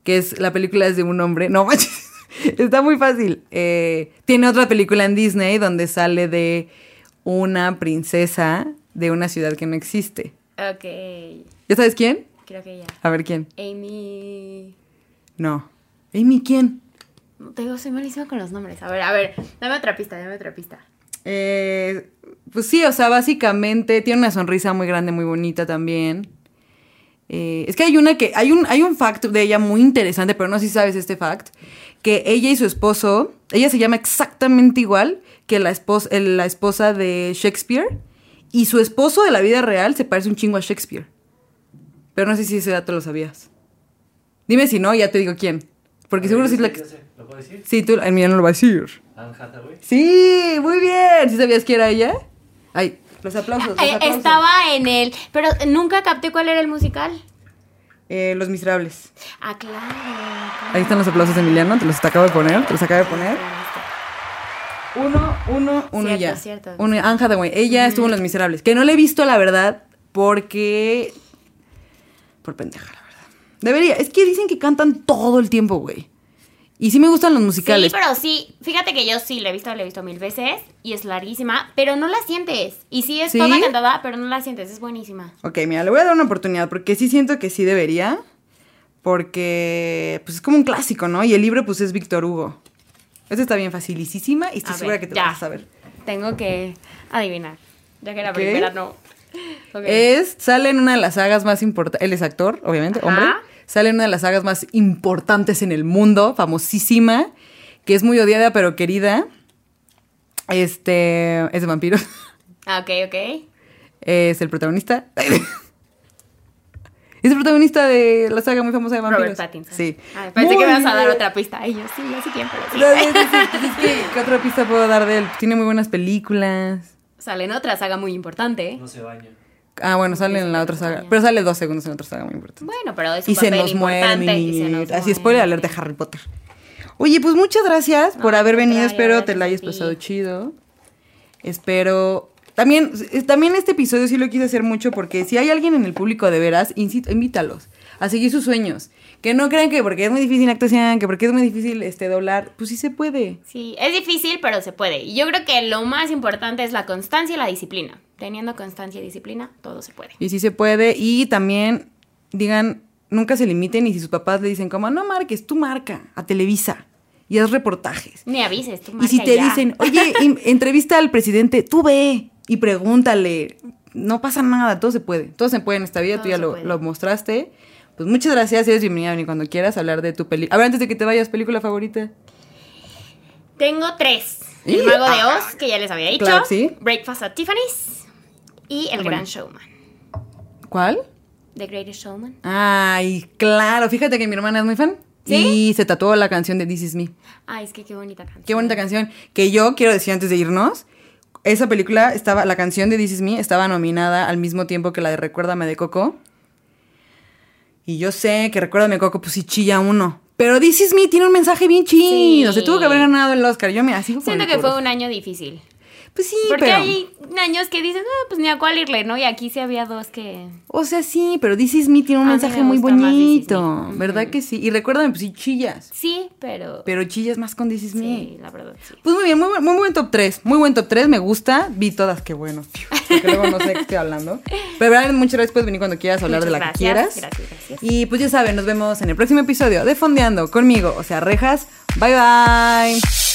Que es, la película es de un hombre. No manches, está muy fácil. Eh, tiene otra película en Disney donde sale de una princesa de una ciudad que no existe. Ok. ¿Ya sabes quién? Creo que ya. A ver quién. Amy. No. Amy, ¿quién? No tengo, soy malísima con los nombres. A ver, a ver. Dame otra pista, dame otra pista. Eh, pues sí, o sea, básicamente tiene una sonrisa muy grande, muy bonita también. Eh, es que hay una que, hay un, hay un fact de ella muy interesante, pero no sé si sabes este fact, que ella y su esposo, ella se llama exactamente igual que la esposa, el- la esposa de Shakespeare, y su esposo de la vida real se parece un chingo a Shakespeare. Pero no sé si ese dato lo sabías. Dime si no, ya te digo quién. Porque seguro sí es la que... ¿Lo puedo decir? Sí, tú, el mío no lo va a decir. Anne Hathaway. Sí, muy bien. ¿Sí sabías que era ella? Ay, los aplausos. Los Eh, aplausos. estaba en el. Pero nunca capté cuál era el musical. Eh, los Miserables. Ah, claro. Ahí están los aplausos de Emiliano. Te los acabo de poner. Te los acabo de poner. Uno, uno, uno Cierto, ya. cierto. Uno, Anne Hathaway. Ella estuvo en Los Miserables. Que no la he visto, la verdad, porque... Por pendeja, la verdad. Debería. Es que dicen que cantan todo el tiempo, güey. Y sí me gustan los musicales. Sí, pero sí, fíjate que yo sí la he visto, la he visto mil veces y es larguísima, pero no la sientes. Y sí es ¿Sí? toda cantada, pero no la sientes, es buenísima. Ok, mira, le voy a dar una oportunidad porque sí siento que sí debería. Porque pues es como un clásico, ¿no? Y el libro pues es Víctor Hugo. Esta está bien facilísima y estoy A segura ver, que te ya. vas a saber. Tengo que adivinar, ya que la primera no. Es, sale en una de las sagas más importantes, él es actor, obviamente, Ajá. hombre. Sale en una de las sagas más importantes en el mundo, famosísima, que es muy odiada pero querida. Este, es de vampiros. Ah, ok, ok. Es el protagonista. Es el protagonista de la saga muy famosa de vampiros. Robert Pattinson. Sí. Ah, pensé Muy que me ibas a dar otra pista. Y yo sí, no sé quién, pero sí. No, no, sí, ¿qué otra pista puedo dar de él? Tiene muy buenas películas. Sale en otra saga muy importante. No se baña. Ah, bueno, sale en la otra saga. Pero sale dos segundos en otra saga muy importante. Bueno, pero es un Y se nos muere, importante. y se nos Así, spoiler alert de. Harry Potter. Oye, pues muchas gracias por haber venido. Espero te la hayas pasado chido. Espero. También, eh, también este episodio sí lo quise hacer mucho porque si hay alguien en el público de veras, insi- invítalos a seguir sus sueños. Que no crean que porque es muy difícil actuación, que porque es muy difícil este doblar, pues sí se puede. Sí, es difícil, pero se puede. Y yo creo que lo más importante es la constancia y la disciplina. Teniendo constancia y disciplina, todo se puede. Y sí se puede. Y también digan, nunca se limiten y si sus papás le dicen como, no marques, tú marca a Televisa y haz reportajes. Ni avises, tú Y si marca te ya. dicen, oye, entrevista al presidente, tú ve y pregúntale. No pasa nada, todo se puede. Todo se puede en esta vida, Todo tú ya lo mostraste. Pues muchas gracias, eres bienvenida ni cuando quieras hablar de tu película. A ver, antes de que te vayas, película favorita. Tengo tres. Y- El Mago de ah, Oz, que ya les había dicho. claro, sí. Breakfast at Tiffany's. Y El Ah, bueno. Gran Showman. ¿Cuál? The Greatest Showman. Ay, claro, fíjate que mi hermana es muy fan. ¿Sí? Y se tatuó la canción de This Is Me. Ay, es que qué bonita canción. Qué bonita canción. Que yo quiero decir antes de irnos. Esa película estaba, la canción de This Is Me estaba nominada al mismo tiempo que la de Recuérdame de Coco. Y yo sé que Recuérdame Coco, pues sí chilla uno. Pero This Is Me tiene un mensaje bien chido. Sí. Se tuvo que haber ganado el Oscar. Yo me así Siento que fue un año difícil. Pues sí, Porque pero. hay años que dices, no, pues ni a cuál irle, ¿no? Y aquí sí había dos que... O sea, sí, pero This Is Me tiene un A mensaje me muy bonito. ¿Verdad que sí? Y recuérdame, pues sí, chillas. Sí, pero... Pero chillas más con This Is Me. Sí, la verdad, sí. Pues muy bien, muy, buen- muy buen top 3. Muy buen top 3, me gusta. Vi todas, qué bueno. Porque luego no sé qué estoy hablando. Pero verdad, muchas gracias, puedes venir cuando quieras hablar de la Muchas que gracias, quieras. Gracias, gracias. Y pues ya saben, nos vemos en el próximo episodio de Fondeando conmigo, o sea, Rejas. Bye bye.